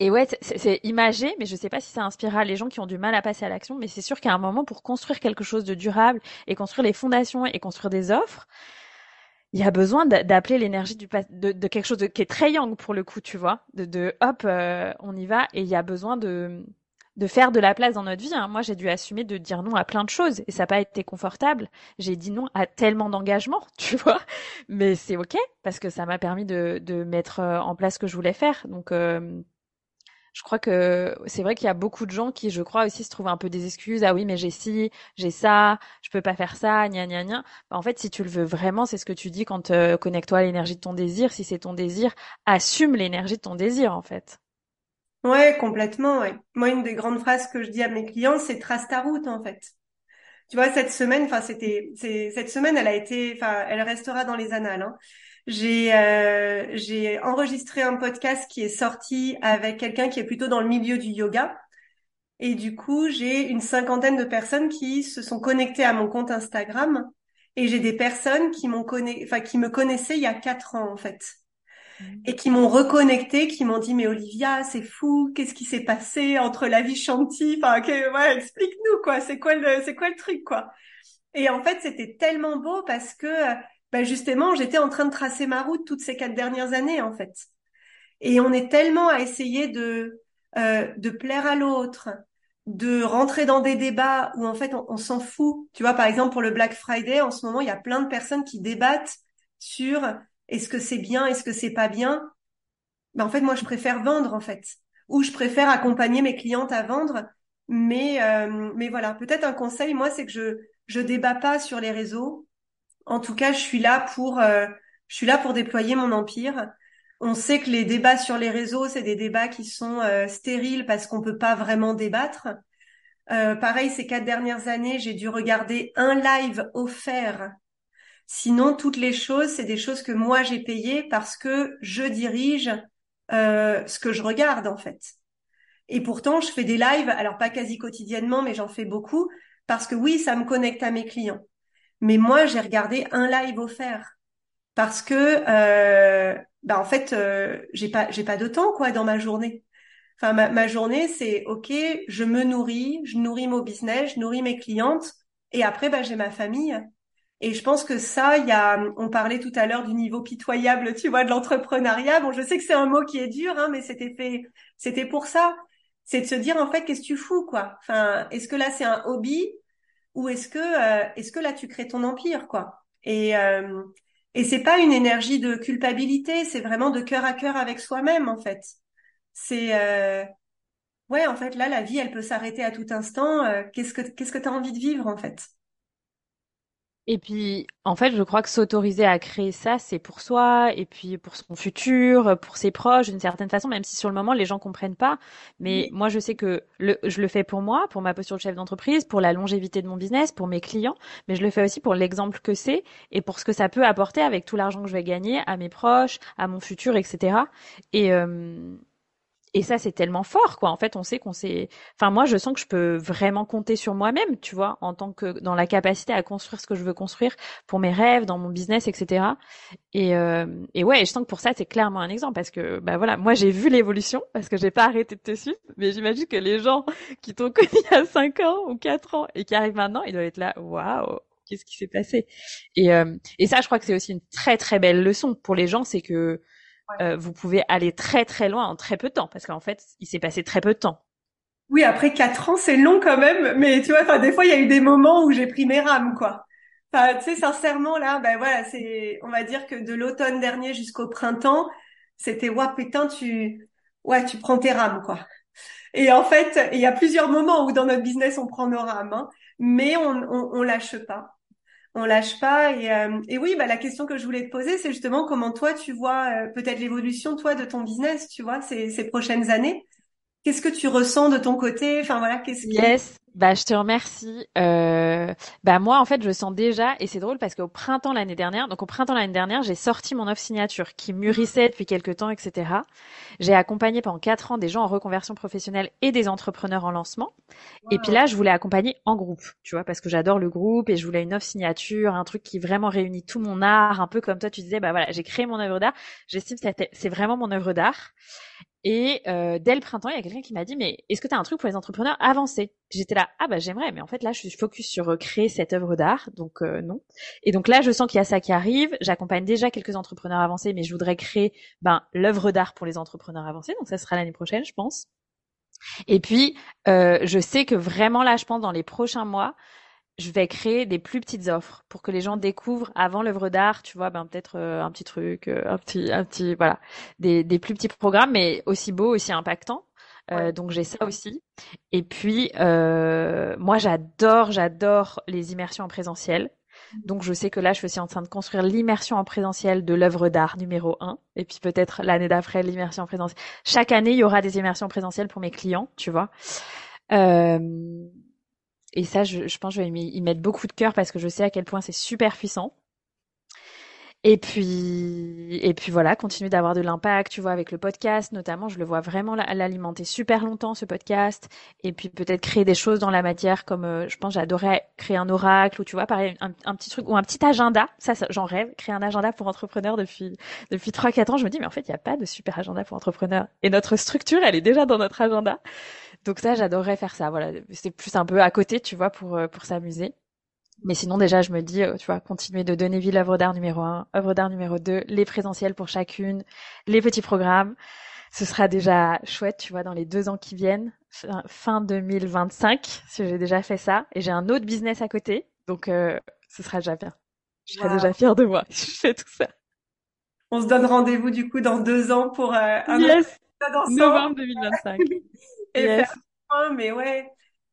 et ouais c'est imagé mais je sais pas si ça inspirera les gens qui ont du mal à passer à l'action mais c'est sûr qu'à un moment pour construire quelque chose de durable et construire les fondations et construire des offres il y a besoin d'appeler l'énergie de, de quelque chose de, qui est très yang pour le coup, tu vois, de, de hop, euh, on y va, et il y a besoin de de faire de la place dans notre vie. Hein. Moi, j'ai dû assumer de dire non à plein de choses, et ça n'a pas été confortable. J'ai dit non à tellement d'engagements, tu vois, mais c'est ok parce que ça m'a permis de de mettre euh, en place ce que je voulais faire. Donc euh, je crois que c'est vrai qu'il y a beaucoup de gens qui, je crois aussi, se trouvent un peu des excuses. Ah oui, mais j'ai ci, j'ai ça, je peux pas faire ça, gna gna gna. Bah, en fait, si tu le veux vraiment, c'est ce que tu dis quand euh, connecte-toi à l'énergie de ton désir. Si c'est ton désir, assume l'énergie de ton désir, en fait. Ouais, complètement. Ouais. Moi, une des grandes phrases que je dis à mes clients, c'est trace ta route, en fait. Tu vois, cette semaine, enfin, c'était, c'est cette semaine, elle a été, enfin, elle restera dans les annales. Hein j'ai euh, j'ai enregistré un podcast qui est sorti avec quelqu'un qui est plutôt dans le milieu du yoga. Et du coup, j'ai une cinquantaine de personnes qui se sont connectées à mon compte Instagram. Et j'ai des personnes qui m'ont connu, enfin, qui me connaissaient il y a quatre ans, en fait. Mmh. Et qui m'ont reconnecté, qui m'ont dit, mais Olivia, c'est fou, qu'est-ce qui s'est passé entre la vie chantier, enfin, ouais, explique-nous, quoi, c'est quoi le, c'est quoi le truc, quoi. Et en fait, c'était tellement beau parce que ben justement, j'étais en train de tracer ma route toutes ces quatre dernières années, en fait. Et on est tellement à essayer de euh, de plaire à l'autre, de rentrer dans des débats où en fait on, s'en fout. Tu vois, par exemple pour le Black Friday, en ce moment, il y a plein de personnes qui débattent sur est-ce que c'est bien, est-ce que c'est pas bien. Ben en fait, moi, je préfère vendre en fait, ou je préfère accompagner mes clientes à vendre. Mais euh, mais voilà, peut-être un conseil, moi, c'est que je je débat pas sur les réseaux en tout cas, je suis là pour, euh, je suis là pour déployer mon empire. On sait que les débats sur les réseaux, c'est des débats qui sont euh, stériles parce qu'on peut pas vraiment débattre. Euh, pareil, ces quatre dernières années, j'ai dû regarder un live offert Sinon, toutes les choses, c'est des choses que moi j'ai payées parce que je dirige euh, ce que je regarde en fait. Et pourtant, je fais des lives, alors pas quasi quotidiennement, mais j'en fais beaucoup parce que oui, ça me connecte à mes clients. Mais moi, j'ai regardé un live offert parce que, euh, bah en fait, euh, j'ai pas, j'ai pas de temps quoi dans ma journée. Enfin, ma, journée, c'est ok, je me nourris, je nourris mon business, je nourris mes clientes, et après, bah, j'ai ma famille. Et je pense que ça, il y a, on parlait tout à l'heure du niveau pitoyable, tu vois, de l'entrepreneuriat. Bon, je sais que c'est un mot qui est dur, hein, mais c'était fait, c'était pour ça. C'est de se dire en fait, qu'est-ce que tu fous, quoi? Enfin, est-ce que là c'est un hobby? Ou est-ce que, euh, est-ce que là tu crées ton empire, quoi? Et euh, et c'est pas une énergie de culpabilité, c'est vraiment de cœur à cœur avec soi-même, en fait. C'est euh, ouais, en fait, là, la vie, elle peut s'arrêter à tout instant. Euh, qu'est-ce que qu'est-ce que tu as envie de vivre, en fait? Et puis, en fait, je crois que s'autoriser à créer ça, c'est pour soi, et puis pour son futur, pour ses proches, d'une certaine façon, même si sur le moment, les gens comprennent pas. Mais moi, je sais que le, je le fais pour moi, pour ma posture de chef d'entreprise, pour la longévité de mon business, pour mes clients, mais je le fais aussi pour l'exemple que c'est, et pour ce que ça peut apporter avec tout l'argent que je vais gagner à mes proches, à mon futur, etc. Et, euh, et ça c'est tellement fort quoi. En fait on sait qu'on sait enfin moi je sens que je peux vraiment compter sur moi-même tu vois en tant que dans la capacité à construire ce que je veux construire pour mes rêves dans mon business etc et euh, et ouais je sens que pour ça c'est clairement un exemple parce que bah voilà moi j'ai vu l'évolution parce que j'ai pas arrêté de te suivre mais j'imagine que les gens qui t'ont connu il y a 5 ans ou 4 ans et qui arrivent maintenant ils doivent être là waouh qu'est-ce qui s'est passé? Et euh, et ça je crois que c'est aussi une très très belle leçon pour les gens c'est que euh, vous pouvez aller très très loin en très peu de temps, parce qu'en fait, il s'est passé très peu de temps. Oui, après quatre ans, c'est long quand même, mais tu vois, enfin, des fois, il y a eu des moments où j'ai pris mes rames, quoi. Enfin, tu sais, sincèrement, là, ben voilà, c'est, on va dire que de l'automne dernier jusqu'au printemps, c'était, ouais, putain, tu, ouais, tu prends tes rames, quoi. Et en fait, il y a plusieurs moments où dans notre business, on prend nos rames, hein, mais on, on, on lâche pas on lâche pas. Et, euh, et oui, bah, la question que je voulais te poser, c'est justement comment toi, tu vois euh, peut-être l'évolution, toi, de ton business, tu vois, ces, ces prochaines années. Qu'est-ce que tu ressens de ton côté? Enfin voilà, qu'est-ce qui... Yes, bah je te remercie. Euh, bah moi en fait je sens déjà et c'est drôle parce qu'au printemps l'année dernière, donc au printemps l'année dernière, j'ai sorti mon offre signature qui mûrissait depuis quelques temps, etc. J'ai accompagné pendant quatre ans des gens en reconversion professionnelle et des entrepreneurs en lancement. Et puis là je voulais accompagner en groupe, tu vois, parce que j'adore le groupe et je voulais une offre signature, un truc qui vraiment réunit tout mon art, un peu comme toi tu disais, bah voilà, j'ai créé mon œuvre d'art. J'estime que c'est vraiment mon œuvre d'art. Et euh, dès le printemps, il y a quelqu'un qui m'a dit mais est-ce que tu as un truc pour les entrepreneurs avancés? J'étais là ah bah j'aimerais mais en fait là je suis focus sur euh, créer cette œuvre d'art donc euh, non. Et donc là je sens qu'il y a ça qui arrive. J'accompagne déjà quelques entrepreneurs avancés mais je voudrais créer ben l'œuvre d'art pour les entrepreneurs avancés donc ça sera l'année prochaine je pense. Et puis euh, je sais que vraiment là je pense dans les prochains mois je vais créer des plus petites offres pour que les gens découvrent avant l'œuvre d'art, tu vois, ben peut-être euh, un petit truc, euh, un petit, un petit, voilà, des, des plus petits programmes, mais aussi beaux, aussi impactants. Euh, donc j'ai ça aussi. Et puis moi j'adore, j'adore les immersions en présentiel. Donc je sais que là je suis aussi en train de construire l'immersion en présentiel de l'œuvre d'art numéro 1 et puis peut-être l'année d'après l'immersion en présentiel. Chaque année il y aura des immersions en présentiel pour mes clients, tu vois. Euh, et ça, je, je pense que je vais y mettre beaucoup de cœur parce que je sais à quel point c'est super puissant. Et puis, et puis voilà, continuer d'avoir de l'impact, tu vois, avec le podcast notamment. Je le vois vraiment l'alimenter super longtemps, ce podcast. Et puis peut-être créer des choses dans la matière, comme euh, je pense, j'adorais créer un oracle ou tu vois, pareil, un, un, petit truc ou un petit agenda. Ça, ça j'en rêve, créer un agenda pour entrepreneurs depuis depuis trois quatre ans. Je me dis, mais en fait, il n'y a pas de super agenda pour entrepreneurs. Et notre structure, elle est déjà dans notre agenda. Donc ça, j'adorerais faire ça. Voilà, c'est plus un peu à côté, tu vois, pour euh, pour s'amuser. Mais sinon, déjà, je me dis, euh, tu vois, continuer de donner vie l'œuvre d'art numéro un, œuvre d'art numéro deux, les présentiels pour chacune, les petits programmes. Ce sera déjà chouette, tu vois, dans les deux ans qui viennent, fin 2025, si j'ai déjà fait ça. Et j'ai un autre business à côté, donc euh, ce sera déjà bien. Je serai déjà fière de moi si je fais tout ça. On se donne rendez-vous du coup dans deux ans pour un yes. novembre 2025. et faire mais ouais.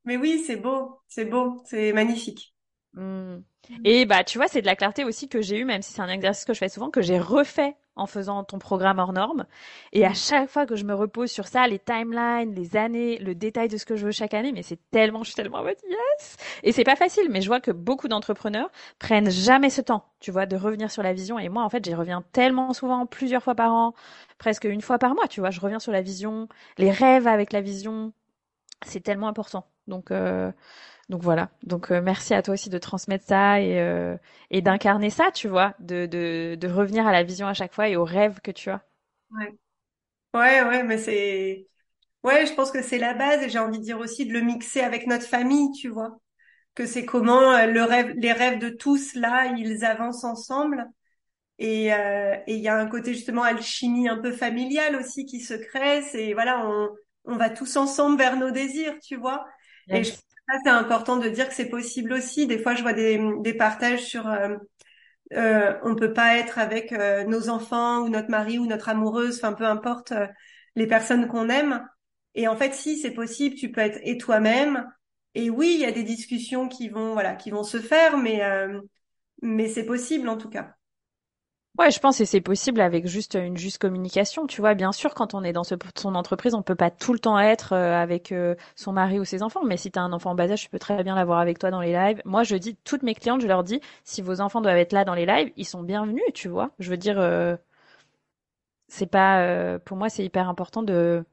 Mais oui, c'est beau, c'est beau, c'est magnifique. Hmm. Et bah tu vois, c'est de la clarté aussi que j'ai eu, même si c'est un exercice que je fais souvent, que j'ai refait en faisant ton programme hors norme. Et à chaque fois que je me repose sur ça, les timelines, les années, le détail de ce que je veux chaque année, mais c'est tellement, je suis tellement en mode yes. Et c'est pas facile, mais je vois que beaucoup d'entrepreneurs prennent jamais ce temps, tu vois, de revenir sur la vision. Et moi, en fait, j'y reviens tellement souvent, plusieurs fois par an, presque une fois par mois, tu vois. Je reviens sur la vision, les rêves avec la vision. C'est tellement important. Donc, euh, donc voilà. Donc euh, merci à toi aussi de transmettre ça et, euh, et d'incarner ça, tu vois, de, de, de revenir à la vision à chaque fois et aux rêves que tu as. Ouais, ouais, ouais, mais c'est, ouais, je pense que c'est la base et j'ai envie de dire aussi de le mixer avec notre famille, tu vois, que c'est comment euh, le rêve, les rêves de tous là, ils avancent ensemble. Et euh, et il y a un côté justement alchimie un peu familiale aussi qui se crée. C'est voilà, on on va tous ensemble vers nos désirs, tu vois. Et je ça, c'est important de dire que c'est possible aussi. Des fois, je vois des, des partages sur euh, euh, on peut pas être avec euh, nos enfants ou notre mari ou notre amoureuse, enfin peu importe euh, les personnes qu'on aime. Et en fait, si c'est possible, tu peux être et toi-même. Et oui, il y a des discussions qui vont voilà qui vont se faire, mais mais c'est possible en tout cas. Ouais, je pense que c'est possible avec juste une juste communication. Tu vois, bien sûr, quand on est dans son entreprise, on peut pas tout le temps être euh, avec euh, son mari ou ses enfants. Mais si tu as un enfant en bas âge, tu peux très bien l'avoir avec toi dans les lives. Moi, je dis, toutes mes clientes, je leur dis, si vos enfants doivent être là dans les lives, ils sont bienvenus, tu vois. Je veux dire, euh, c'est pas, pour moi, c'est hyper important de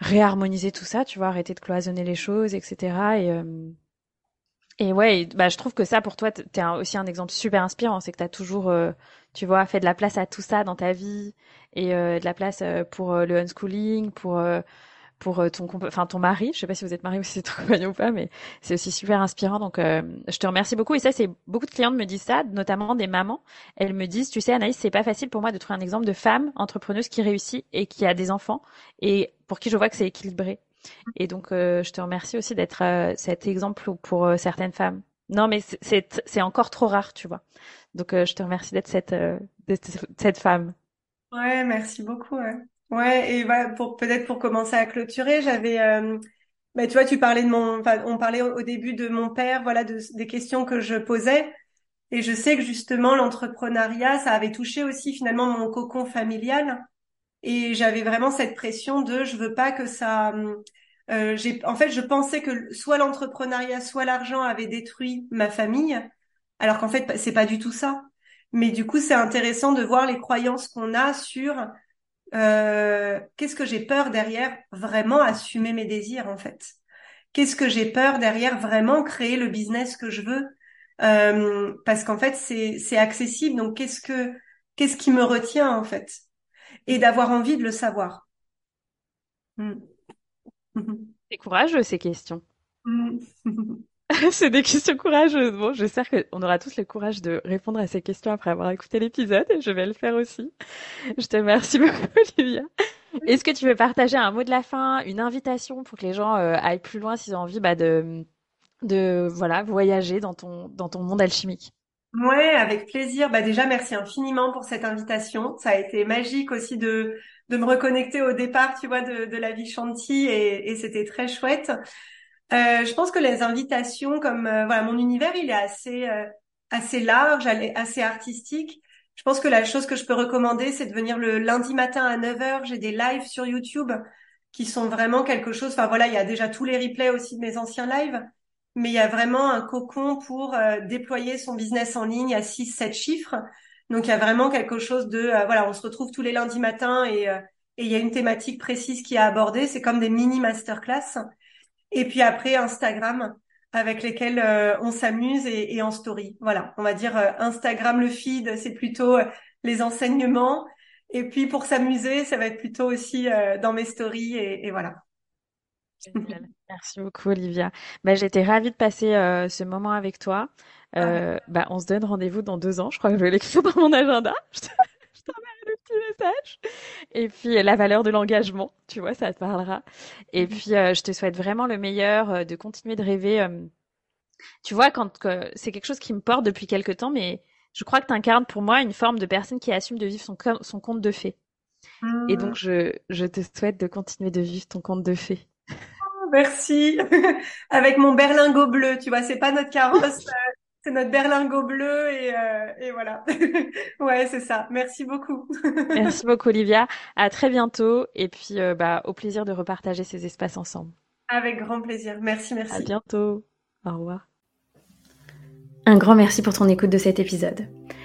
réharmoniser tout ça, tu vois, arrêter de cloisonner les choses, etc. Et, et ouais, bah, je trouve que ça, pour toi, t'es aussi un exemple super inspirant. C'est que t'as toujours tu vois, fais de la place à tout ça dans ta vie et euh, de la place euh, pour euh, le unschooling, pour pour ton enfin ton mari. Je sais pas si vous êtes marié ou si c'est ton compagnon ou pas, mais c'est aussi super inspirant. Donc je te remercie beaucoup. Et ça, c'est beaucoup de clientes me disent ça, notamment des mamans. Elles me disent, tu sais, Anaïs, c'est pas facile pour moi de trouver un exemple de femme entrepreneuse qui réussit et qui a des enfants et pour qui je vois que c'est équilibré. Et donc je te remercie aussi d'être cet exemple pour certaines femmes. Non, mais c'est encore trop rare, tu vois. Donc, euh, je te remercie d'être cette, euh, cette femme. Ouais, merci beaucoup. Ouais, et bah, pour peut-être pour commencer à clôturer, j'avais, euh, bah, tu vois, tu parlais de mon, on parlait au, début de mon père, voilà, de, des questions que je posais. Et je sais que justement, l'entrepreneuriat, ça avait touché aussi finalement mon cocon familial. Et j'avais vraiment cette pression de, je veux pas que ça, euh, j'ai, en fait, je pensais que soit l'entrepreneuriat, soit l'argent avait détruit ma famille, alors qu'en fait, c'est pas du tout ça. Mais du coup, c'est intéressant de voir les croyances qu'on a sur euh, qu'est-ce que j'ai peur derrière vraiment assumer mes désirs en fait. Qu'est-ce que j'ai peur derrière vraiment créer le business que je veux euh, parce qu'en fait c'est c'est accessible donc qu'est-ce que qu'est-ce qui me retient en fait? Et d'avoir envie de le savoir. Hmm. C'est courageux ces questions. Hmm. c'est des questions courageuses. Bon, j'espère qu'on aura tous le courage de répondre à ces questions après avoir écouté l'épisode et je vais le faire aussi. Je te remercie beaucoup, Olivia. Est-ce que tu veux partager un mot de la fin, une invitation pour que les gens euh, aillent plus loin s'ils ont envie bah, de, de voilà, voyager dans ton, dans ton monde alchimique? Ouais, avec plaisir. Bah déjà, merci infiniment pour cette invitation. Ça a été magique aussi de, de me reconnecter au départ, tu vois, de, de la vie chantier et, et c'était très chouette. Euh, je pense que les invitations, comme euh, voilà, mon univers, il est assez euh, assez large, assez artistique. Je pense que la chose que je peux recommander, c'est de venir le lundi matin à 9h. J'ai des lives sur YouTube qui sont vraiment quelque chose. Enfin voilà, il y a déjà tous les replays aussi de mes anciens lives, mais il y a vraiment un cocon pour déployer son business en ligne à 6 7 chiffres. Donc il y a vraiment quelque chose de voilà, on se retrouve tous les lundis matins et et il y a une thématique précise qui est abordée. C'est comme des mini masterclass. Et puis après, Instagram, avec lesquels euh, on s'amuse et, et, en story. Voilà, on va dire euh, Instagram, le feed, c'est plutôt euh, les enseignements. Et puis pour s'amuser, ça va être plutôt aussi dans mes stories et, et voilà. Merci beaucoup Olivia. Bah, J'étais ravie de passer ce moment avec toi. Euh, bah, on se donne rendez-vous dans deux ans. Je crois que je vais l'écrire dans mon agenda. message. Et puis la valeur de l'engagement, tu vois, ça te parlera. Et mhm. puis euh, je te souhaite vraiment le meilleur, euh, de continuer de rêver. Euh, tu vois, quand c'est quelque chose qui me porte depuis quelque temps, mais je crois que tu incarnes pour moi une forme de personne qui assume de vivre son, son conte de fées. Et donc je, je te souhaite de continuer de vivre ton conte de fées. Merci. Avec mon berlingot bleu, tu vois, c'est pas notre carrosse c'est notre berlingot bleu et, euh, et voilà. ouais, c'est ça. Merci beaucoup. Merci beaucoup, Olivia. À très bientôt et puis euh, bah, au plaisir de repartager ces espaces ensemble. Avec grand plaisir. Merci, merci. À bientôt. Au revoir. Un grand merci pour ton écoute de cet épisode